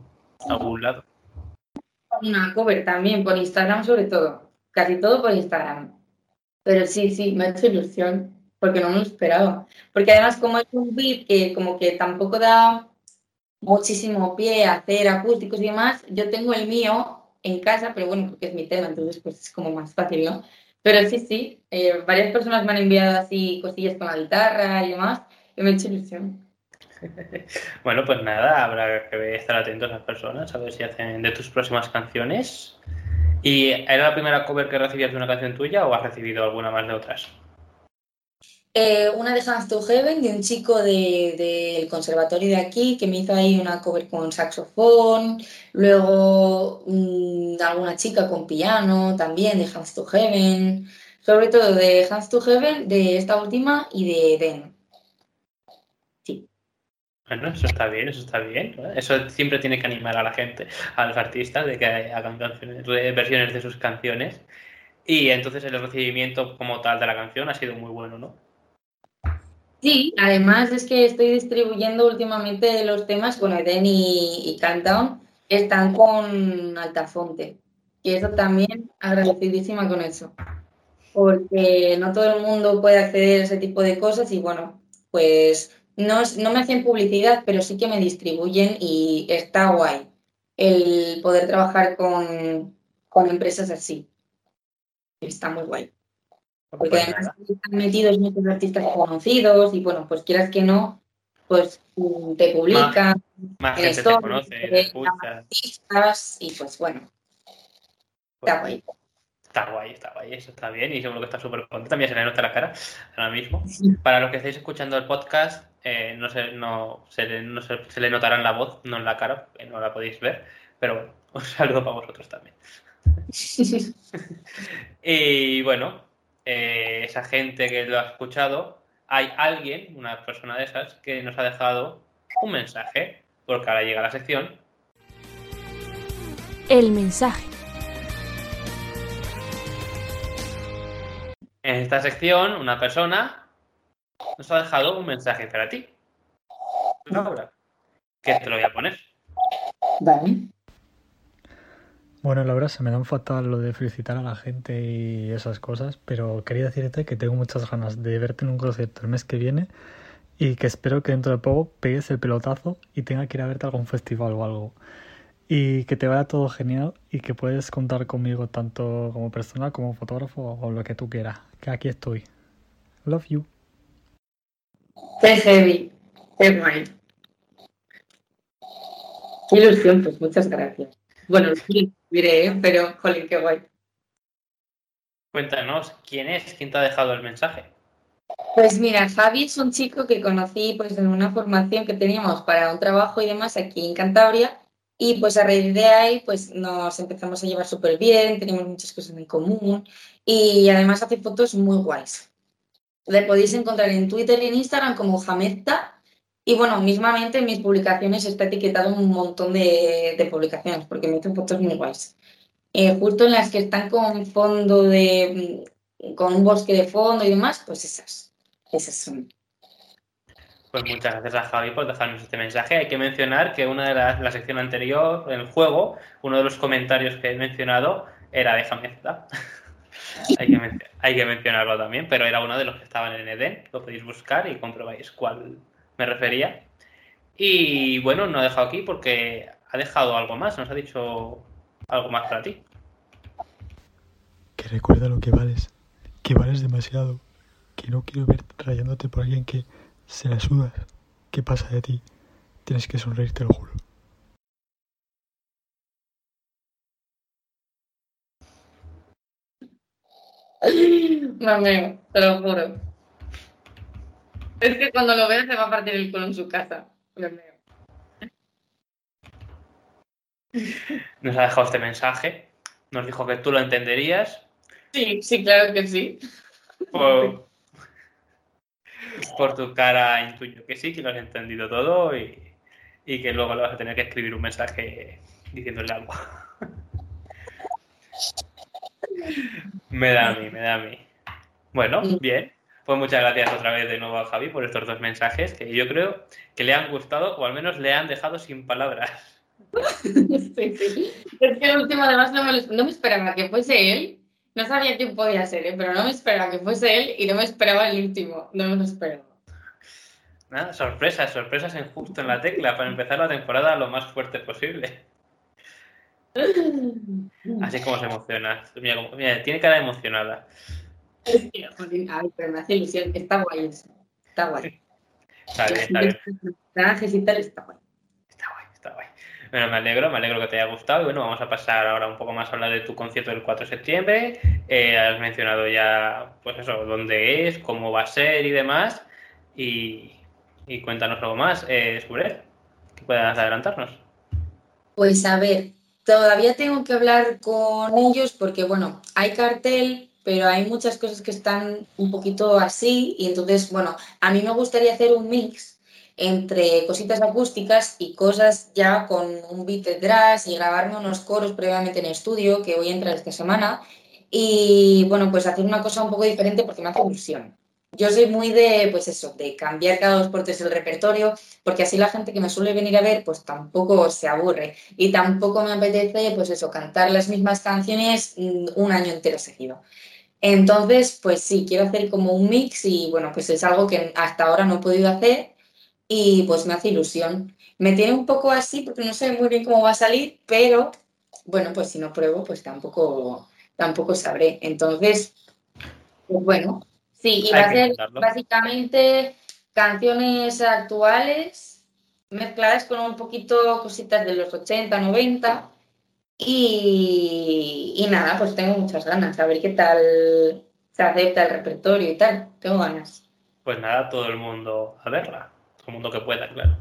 algún lado? Una cover también, por Instagram sobre todo. Casi todo por Instagram. Pero sí, sí, me ha hecho ilusión, porque no me lo esperaba. Porque además como es un beat que como que tampoco da muchísimo pie a hacer acústicos y demás, yo tengo el mío en casa, pero bueno, porque es mi tema, entonces pues es como más fácil, ¿no? Pero sí, sí, eh, varias personas me han enviado así cosillas con la guitarra y demás, y me ha hecho ilusión. <laughs> Bueno, pues nada, habrá que estar atentos a las personas, a ver si hacen de tus próximas canciones. ¿Y era la primera cover que recibías de una canción tuya o has recibido alguna más de otras? Eh, una de Hands to Heaven, de un chico de- del conservatorio de aquí, que me hizo ahí una cover con saxofón. Luego alguna chica con piano, también de Hands to Heaven. Sobre todo de Hands to Heaven, de esta última y de Den. Bueno, eso está bien, eso está bien. Eso siempre tiene que animar a la gente, a los artistas, de que hagan canciones, versiones de sus canciones. Y entonces el recibimiento como tal de la canción ha sido muy bueno, ¿no? Sí, además es que estoy distribuyendo últimamente los temas, bueno, Eden y, y Countdown están con Altafonte. Y eso también agradecidísima con eso. Porque no todo el mundo puede acceder a ese tipo de cosas y bueno, pues no, es- no me hacen publicidad, pero sí que me distribuyen y está guay el poder trabajar con, con empresas así. Está muy guay. Porque Pues además nada. están metidos muchos artistas conocidos y bueno, pues quieras que no, pues te publican Más en gente te conoce, te artistas y pues bueno, está guay. Está guay, está guay, eso está bien y seguro que está súper contento. También se le nota la cara ahora mismo. Para los que estáis escuchando el podcast, eh, no, se, no, se, le, no se, se le notará en la voz, no en la cara, que no la podéis ver. Pero bueno, <laughs> un saludo para vosotros también. <laughs> Y bueno, eh, esa gente que lo ha escuchado, hay alguien, una persona de esas, que nos ha dejado un mensaje, porque ahora llega la sección. El mensaje. En esta sección, una persona nos ha dejado un mensaje para ti. Laura, que te lo voy a poner. Vale. Bueno, Laura, se me dan fatal lo de felicitar a la gente y esas cosas, pero quería decirte que tengo muchas ganas de verte en un concierto el mes que viene y que espero que dentro de poco pegues el pelotazo y tenga que ir a verte a algún festival o algo. Y que te vaya todo genial y que puedes contar conmigo tanto como persona como fotógrafo o lo que tú quieras. Que aquí estoy. Love you. Qué heavy, qué guay. Qué ilusión, pues muchas gracias. Bueno, sí, diré, ¿eh? pero jolín, qué guay. Cuéntanos quién es, quién te ha dejado el mensaje. Pues mira, Javi es un chico que conocí pues en una formación que teníamos para un trabajo y demás aquí en Cantabria y pues a raíz de ahí pues nos empezamos a llevar súper bien, tenemos muchas cosas en común y además hace fotos muy guays. Le podéis encontrar en Twitter y en Instagram como Jamezta y bueno, mismamente en mis publicaciones está etiquetado un montón de, publicaciones porque me fotos muy guays. Eh, justo en las que están con fondo de con un bosque de fondo y demás, pues esas. Esas son. Pues muchas gracias a Javi por dejarnos este mensaje. Hay que mencionar que una de las, la sección anterior, el juego, uno de los comentarios que he mencionado era de Jamezda. <laughs> hay, que hay que mencionarlo también, pero era uno de los que estaban en Eden. Lo podéis buscar y comprobáis cuál me refería. Y bueno, no ha dejado aquí porque ha dejado algo más, nos ha dicho algo más para ti. Que recuerda lo que vales. Que vales demasiado. Que no quiero ver rayándote por alguien que se la sudas. ¿Qué pasa de ti? Tienes que sonreír, te lo juro. Mameo, te lo juro. Es que cuando lo veas se va a partir el culo en su casa. Nos ha dejado este mensaje. Nos dijo que tú lo entenderías Sí, sí, claro que sí. por, Por tu cara intuyo que sí, que lo has entendido todo y, y que luego le vas a tener que escribir un mensaje diciéndole algo. Me da a mí, me da a mí. Bueno, bien. Pues muchas gracias otra vez de nuevo a Javi por estos dos mensajes que yo creo que le han gustado o al menos le han dejado sin palabras. <laughs> Sí, sí. Es que el último además no me, no me esperaba que fuese él. No sabía quién podía ser, ¿eh? pero no me esperaba que fuese él y no me esperaba el último. No me lo esperaba. Nada, sorpresas, sorpresas en justo en la tecla para empezar la temporada lo más fuerte posible. Así como se emociona. Mira, como- mira, tiene cara emocionada. Ay, pero me hace ilusión. Está guay eso. Está guay. Está bien, está bien. Personajes y tal, está guay. Está guay, está guay. Bueno, me alegro, me alegro que te haya gustado. Y bueno, vamos a pasar ahora un poco más a hablar de tu concierto del 4 de septiembre. Eh, has mencionado ya, pues eso, dónde es, cómo va a ser y demás. Y, y cuéntanos algo más eh, sobre él. Que puedas adelantarnos. Pues a ver, todavía tengo que hablar con ellos porque, bueno, hay cartel, pero hay muchas cosas que están un poquito así y entonces, bueno, a mí me gustaría hacer un mix entre cositas acústicas y cosas ya con un beat detrás y grabarme unos coros previamente en estudio que voy a entrar esta semana y, bueno, pues hacer una cosa un poco diferente porque me hace ilusión. Yo soy muy de, pues eso, de cambiar cada dos por tres el repertorio, porque así la gente que me suele venir a ver, pues tampoco se aburre. Y tampoco me apetece, pues eso, cantar las mismas canciones mm, un año entero seguido. Entonces, pues sí, quiero hacer como un mix y bueno, pues es algo que hasta ahora no he podido hacer y pues me hace ilusión. Me tiene un poco así porque no sé muy bien cómo va a salir, pero bueno, pues si no pruebo, pues tampoco, tampoco sabré. Entonces, pues bueno, sí, y va a ser básicamente canciones actuales mezcladas con un poquito cositas de los 80, 90 y, y nada, pues tengo muchas ganas, a ver qué tal se acepta el repertorio y tal, tengo ganas. Pues nada, todo el mundo a verla. Todo el mundo que pueda, claro.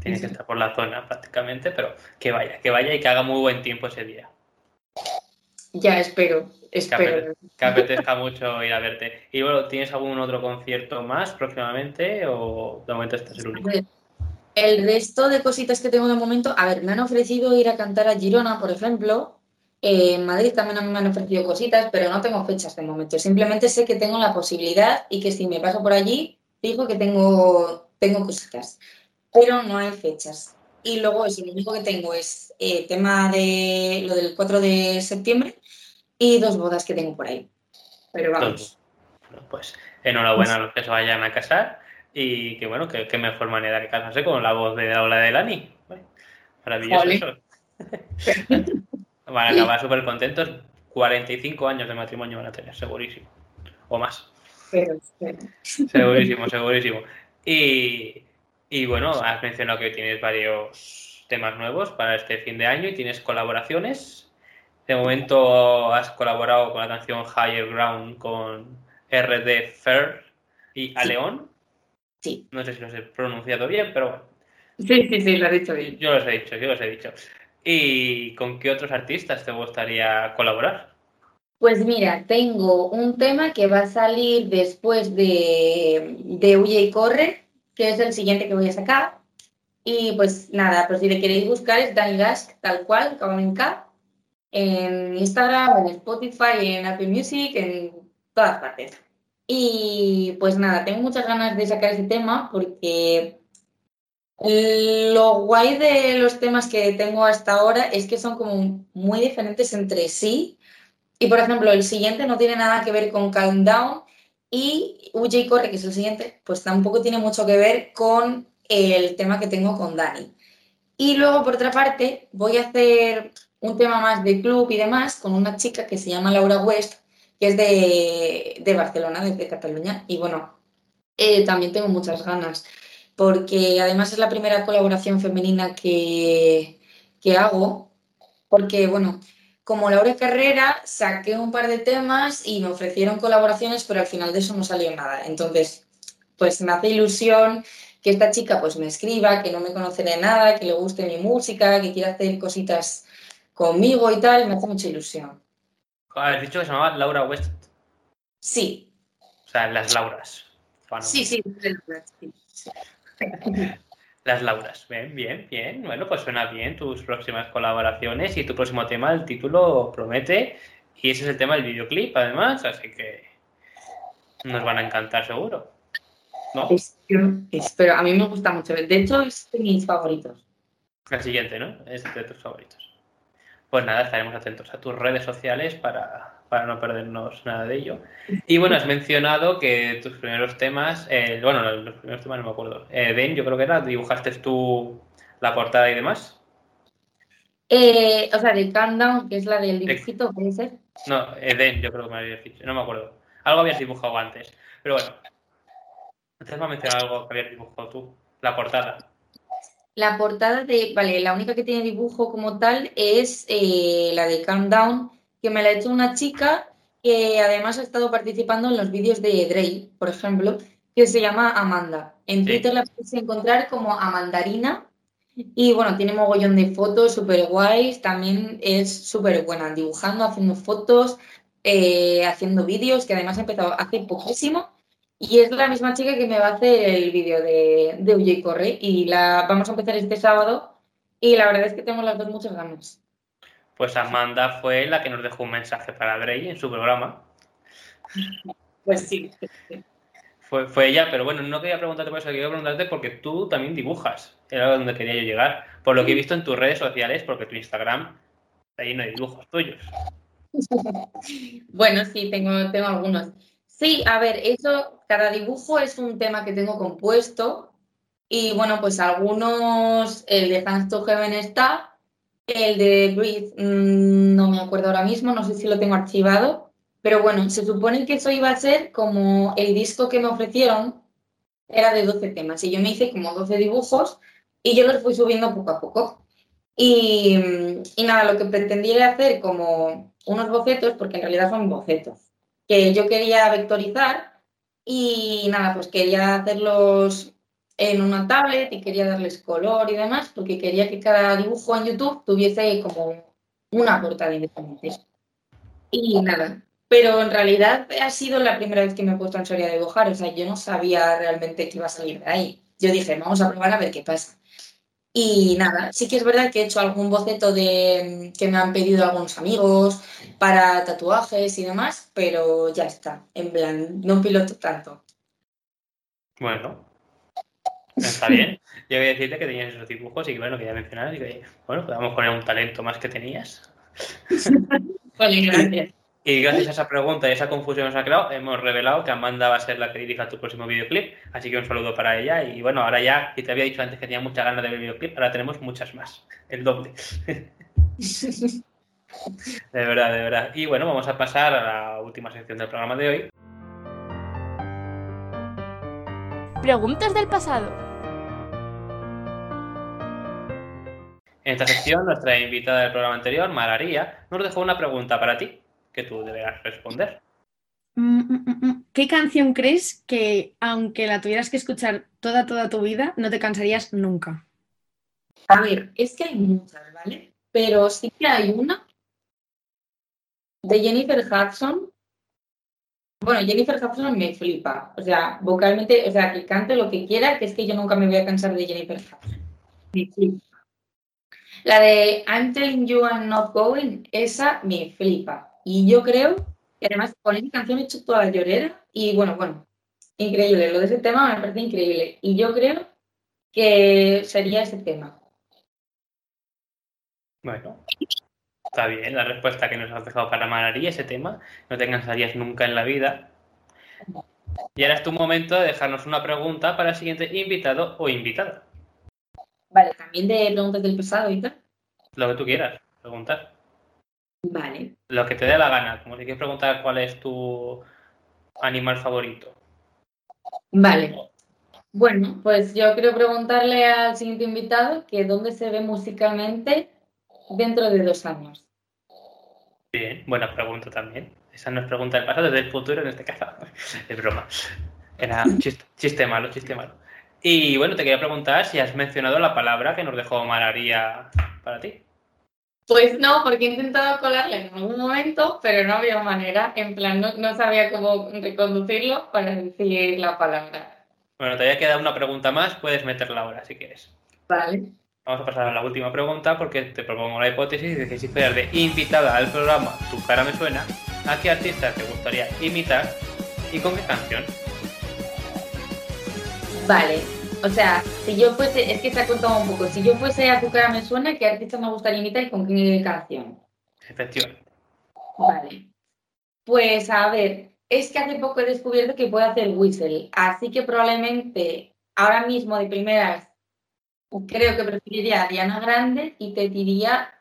Tiene que estar por la zona prácticamente, pero que vaya, que vaya y que haga muy buen tiempo ese día. Ya espero, espero. Que apetezca mucho ir a verte. Y bueno, ¿tienes algún otro concierto más próximamente o de momento este es el único? El resto de cositas que tengo de momento, a ver, me han ofrecido ir a cantar a Girona, por ejemplo. Eh, en Madrid también a mí me han ofrecido cositas, pero no tengo fechas de momento. Simplemente sé que tengo la posibilidad y que si me paso por allí, digo que tengo, tengo cositas. Pero no hay fechas. Y luego eso, lo único que tengo es eh, tema de lo del 4 de septiembre y dos bodas que tengo por ahí. Pero vamos. Bueno, pues enhorabuena a los que se vayan a casar y que bueno, que, que mejor manera que casarse con la voz de la ola de Lani. Maravilloso eso. <laughs> Van a acabar súper contentos. 45 años de matrimonio van a tener, segurísimo. O más. Pero, pero- Segurísimo, segurísimo. Y, y bueno, has mencionado que tienes varios temas nuevos para este fin de año y tienes colaboraciones. De momento has colaborado con la canción Higher Ground con RD Fair y Aleón. Sí, No sé si los he pronunciado bien, pero bueno, sí, sí, sí, lo has dicho bien. yo los he dicho, yo los he dicho. ¿Y con qué otros artistas te gustaría colaborar? Pues mira, tengo un tema que va a salir después de, de Huye y Corre, que es el siguiente que voy a sacar. Y pues nada, pues si le queréis buscar es Dani Gask, tal cual, acaba en K, en Instagram, en Spotify, en Apple Music, en todas partes. Y pues nada, tengo muchas ganas de sacar ese tema porque lo guay de los temas que tengo hasta ahora es que son como muy diferentes entre sí. Y por ejemplo, el siguiente no tiene nada que ver con Calm Down y y Corre, que es el siguiente, pues tampoco tiene mucho que ver con el tema que tengo con Dani. Y luego, por otra parte, voy a hacer un tema más de club y demás con una chica que se llama Laura West, que es de, de Barcelona, desde Cataluña. Y bueno, eh, también tengo muchas ganas, porque además es la primera colaboración femenina que, que hago, porque bueno, como Laura Carrera, saqué un par de temas y me ofrecieron colaboraciones, pero al final de eso no salió nada. Entonces, pues me hace ilusión que esta chica pues me escriba, que no me conoce de nada, que le guste mi música, que quiera hacer cositas conmigo y tal, me hace mucha ilusión. Has dicho que se llamaba Laura West. Sí, O sea, las Lauras. Para- Sí, sí, sí. <laughs> Las Lauras. Bien, bien, bien. Bueno, pues suena bien tus próximas colaboraciones y tu próximo tema, el título promete. Y ese es el tema del videoclip, además, así que nos van a encantar seguro. ¿No? Espero, espero. A mí me gusta mucho. De hecho, es de mis favoritos. El siguiente, ¿no? Es de tus favoritos. Pues nada, estaremos atentos a tus redes sociales para, para no perdernos nada de ello. Y bueno, has mencionado que tus primeros temas, eh, bueno, los primeros temas no me acuerdo. Eh, Den, yo creo que era, dibujaste tú la portada y demás. Eh, o sea, de Countdown, que es la del dibujito, puede ser. No, Eden, yo creo que me habías dicho, no me acuerdo. Algo habías dibujado antes. Pero bueno, antes me has mencionado algo que habías dibujado tú, la portada. La portada de, vale, la única que tiene dibujo como tal es eh, la de Countdown, que me la ha hecho una chica que además ha estado participando en los vídeos de Drake, por ejemplo, que se llama Amanda. En Sí. Twitter la puedes encontrar como Amandarina y bueno, tiene mogollón de fotos súper guays, también es súper buena dibujando, haciendo fotos, eh, haciendo vídeos, que además ha empezado hace poquísimo. Y es la misma chica que me va a hacer el vídeo de, de Huye y Corre. Y la vamos a empezar este sábado. Y la verdad es que tengo las dos muchas ganas. Pues Amanda fue la que nos dejó un mensaje para Drey en su programa. Pues sí. Fue, fue ella, pero bueno, no quería preguntarte por eso, quería preguntarte porque tú también dibujas. Era donde quería yo llegar. Por lo que he visto en tus redes sociales, porque tu Instagram está lleno de dibujos tuyos. <laughs> Bueno, sí, tengo, tengo algunos. Sí, a ver, eso, cada dibujo es un tema que tengo compuesto. Y bueno, pues algunos, el de Thanks to Heaven está, el de Breathe, mm, no me acuerdo ahora mismo, no sé si lo tengo archivado. Pero bueno, se supone que eso iba a ser como el disco que me ofrecieron, era de 12 temas. Y yo me hice como 12 dibujos y yo los fui subiendo poco a poco. Y, y nada, lo que pretendía era hacer como unos bocetos, porque en realidad son bocetos, que yo quería vectorizar y nada, pues quería hacerlos en una tablet y quería darles color y demás, porque quería que cada dibujo en YouTube tuviese como una portada independiente. Y nada, pero en realidad ha sido la primera vez que me he puesto en serio a dibujar, o sea, yo no sabía realmente qué iba a salir de ahí. Yo dije, vamos a probar a ver qué pasa. Y nada, sí que es verdad que he hecho algún boceto de que me han pedido algunos amigos para tatuajes y demás, pero ya está, en plan, no piloto tanto. Bueno, está bien. Yo voy a decirte que tenías esos dibujos y que bueno, que ya mencionabas y que bueno, podemos poner un talento más que tenías. <laughs> Vale, gracias. Y gracias a esa pregunta y esa confusión que nos ha creado, hemos revelado que Amanda va a ser la que dirija tu próximo videoclip. Así que un saludo para ella. Y bueno, ahora ya, y te había dicho antes que tenía muchas ganas de ver el videoclip, ahora tenemos muchas más. El doble. <laughs> De verdad, de verdad. Y bueno, vamos a pasar a la última sección del programa de hoy. Preguntas del pasado. En esta sección, nuestra invitada del programa anterior, Mararía, nos dejó una pregunta para ti que tú deberás responder. Mm, mm, mm. ¿Qué canción crees que, aunque la tuvieras que escuchar toda, toda tu vida, no te cansarías nunca? A ver, es que hay muchas, ¿vale? Pero sí que hay una de Jennifer Hudson. Bueno, Jennifer Hudson me flipa. O sea, vocalmente, o sea, que cante lo que quiera, que es que yo nunca me voy a cansar de Jennifer Hudson. Me flipa. La de I'm telling you I'm not going, esa me flipa. Y yo creo que además con esa canción he hecho toda la llorera y bueno, bueno, increíble. Lo de ese tema me parece increíble. Y yo creo que sería ese tema. Bueno, está bien la respuesta que nos has dejado para Mararía, ese tema. No te cansarías nunca en la vida. Y ahora es tu momento de dejarnos una pregunta para el siguiente invitado o invitada. Vale, también de preguntas del pasado y tal. Lo que tú quieras preguntar. Vale. Lo que te dé la gana. Como si quieres preguntar cuál es tu animal favorito. Vale. Bueno, pues yo quiero preguntarle al siguiente invitado que dónde se ve musicalmente dentro de dos años. Bien, buena pregunta también. Esa no es pregunta del pasado, es del futuro en este caso. <laughs> Es broma. Era chiste, chiste malo, chiste malo. Y bueno, te quería preguntar si has mencionado la palabra que nos dejó Mararía para ti. Pues no, porque he intentado colarle en algún momento, pero no había manera. En plan, no, no sabía cómo reconducirlo para decir la palabra. Bueno, te había quedado una pregunta más, puedes meterla ahora si quieres. Vale. Vamos a pasar a la última pregunta porque te propongo la hipótesis de que si fueras de invitada al programa Tu cara me suena, ¿a qué artista te gustaría imitar y con qué canción? Vale. O sea, si yo fuese, es que se ha contado un poco, si yo fuese a tu cara me suena, ¿qué artista me gustaría imitar y con qué canción? Efectivamente. Vale. Pues a ver, es que hace poco he descubierto que puedo hacer whistle, así que probablemente ahora mismo de primeras creo que preferiría a Diana Grande y te diría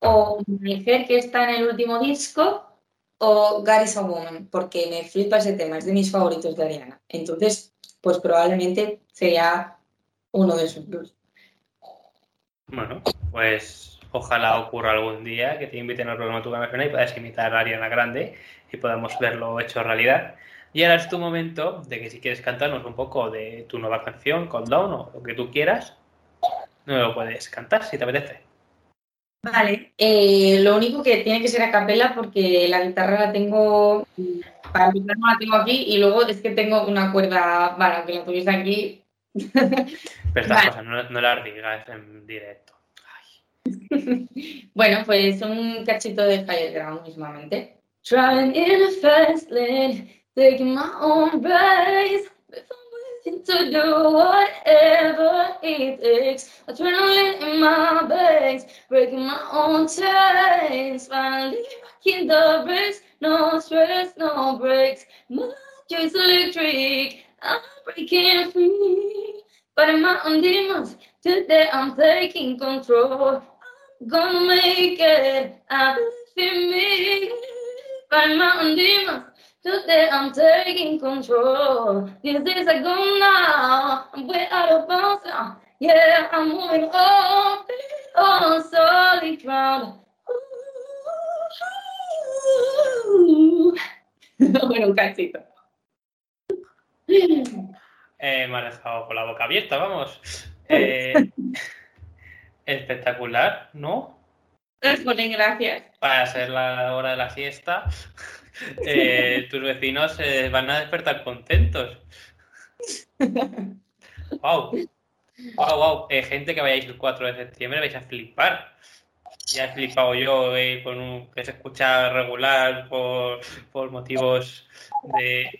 o Mujer que está en el último disco o a Woman, porque me flipa ese tema, es de mis favoritos de Ariana. Entonces, pues probablemente sería uno de esos dos. Bueno, pues ojalá ocurra algún día que te inviten al programa Tu suena y puedas imitar a Ariana Grande y podamos verlo hecho realidad. Y ahora es tu momento de que si quieres cantarnos un poco de tu nueva canción, Cold Down o lo que tú quieras, no lo puedes cantar si te apetece. Vale, eh, lo único que tiene que ser a capela porque la guitarra la tengo, para empezar no la tengo aquí y luego es que tengo una cuerda, bueno, aunque la tuviese aquí. <laughs> Pero estas Vale. cosas no, no las digas en directo. <laughs> bueno, pues un cachito de higher ground mismamente. Driving in a fast lane, taking my own race. If to do whatever it takes, adrenaline in my veins, breaking my own chains. Finally, in the race, no stress, no breaks. My joy's electric, I'm breaking free. But my own demons, today I'm taking control. I'm gonna make it, I believe in me. Find my own demons, today I'm taking control. These days are gone now, I'm way out of bounds now. Yeah, I'm moving on, on solid ground. <laughs> Bueno, un cachito. Eh, me has dejado con la boca abierta, vamos. <laughs> Eh, espectacular, ¿no? Ponen gracias. Para ser la hora de la fiesta, eh, tus vecinos se van a despertar contentos. Wow. Wow, wow. Eh, gente que vayáis el 4 de septiembre vais a flipar. Ya he flipado yo eh, con un que se escucha regular por, por motivos de.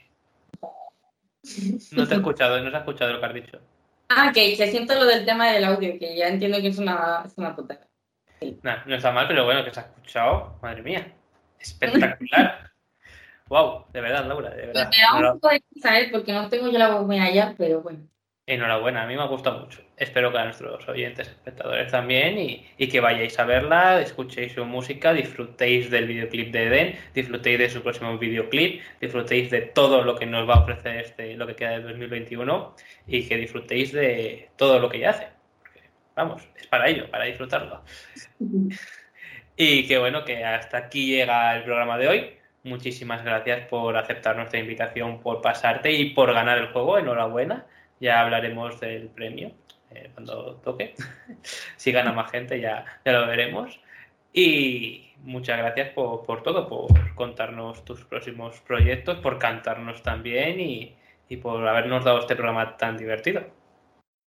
No te he escuchado, no se ha escuchado lo que has dicho. Ah, que, que siento lo del tema del audio, que ya entiendo que es una, es una. Nah, no está mal, pero bueno, que se ha escuchado. Madre mía. Espectacular. Wow, de verdad, Laura, de Me verdad. da un poco de risa, ¿eh? porque no tengo yo la voz muy allá, pero bueno. Enhorabuena, a mí me ha gustado mucho. Espero que a nuestros oyentes, espectadores también, y, y que vayáis a verla, escuchéis su música, disfrutéis del videoclip de Eden, disfrutéis de su próximo videoclip, disfrutéis de todo lo que nos va a ofrecer este, lo que queda de 2021 y que disfrutéis de todo lo que ella hace. Porque, vamos, es para ello, para disfrutarlo. Y que bueno, que hasta aquí llega el programa de hoy. Muchísimas gracias por aceptar nuestra invitación, por pasarte y por ganar el juego. Enhorabuena. Ya hablaremos del premio eh, cuando toque. <laughs> si gana más gente ya, ya lo veremos. Y muchas gracias por, por todo, por contarnos tus próximos proyectos, por cantarnos también y, y por habernos dado este programa tan divertido.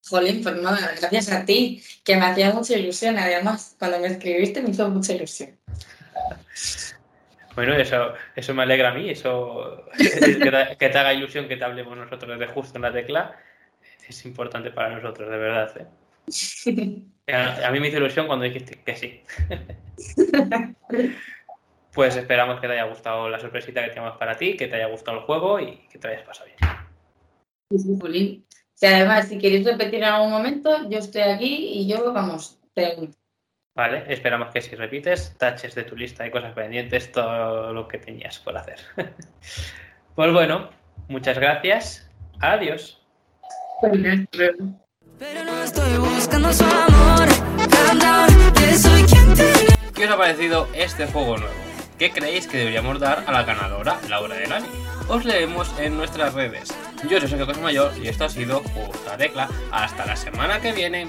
Jolín, pues no, gracias a ti, que me hacía mucha ilusión. Además, cuando me escribiste me hizo mucha ilusión. <laughs> Bueno, eso, eso me alegra a mí, eso <laughs> que te, te haga ilusión que te hablemos nosotros de justo en la tecla, es importante para nosotros, de verdad. ¿eh? <laughs> A, a mí me hizo ilusión cuando dijiste que sí. <laughs> Pues esperamos que te haya gustado la sorpresita que tenemos para ti, que te haya gustado el juego y que te hayas pasado bien. Si además, si queréis repetir en algún momento, yo estoy aquí y yo, vamos, pregunto. Vale, esperamos que si repites, taches de tu lista de cosas pendientes todo lo que tenías por hacer. <laughs> Pues bueno, muchas gracias. Adiós. Pero no estoy buscando su amor. ¿Qué os ha parecido este juego nuevo? ¿Qué creéis que deberíamos dar a la ganadora, Laura Delani? Os leemos en nuestras redes. Yo soy Sergio Mayor y esto ha sido Justa Tecla. Hasta la semana que viene.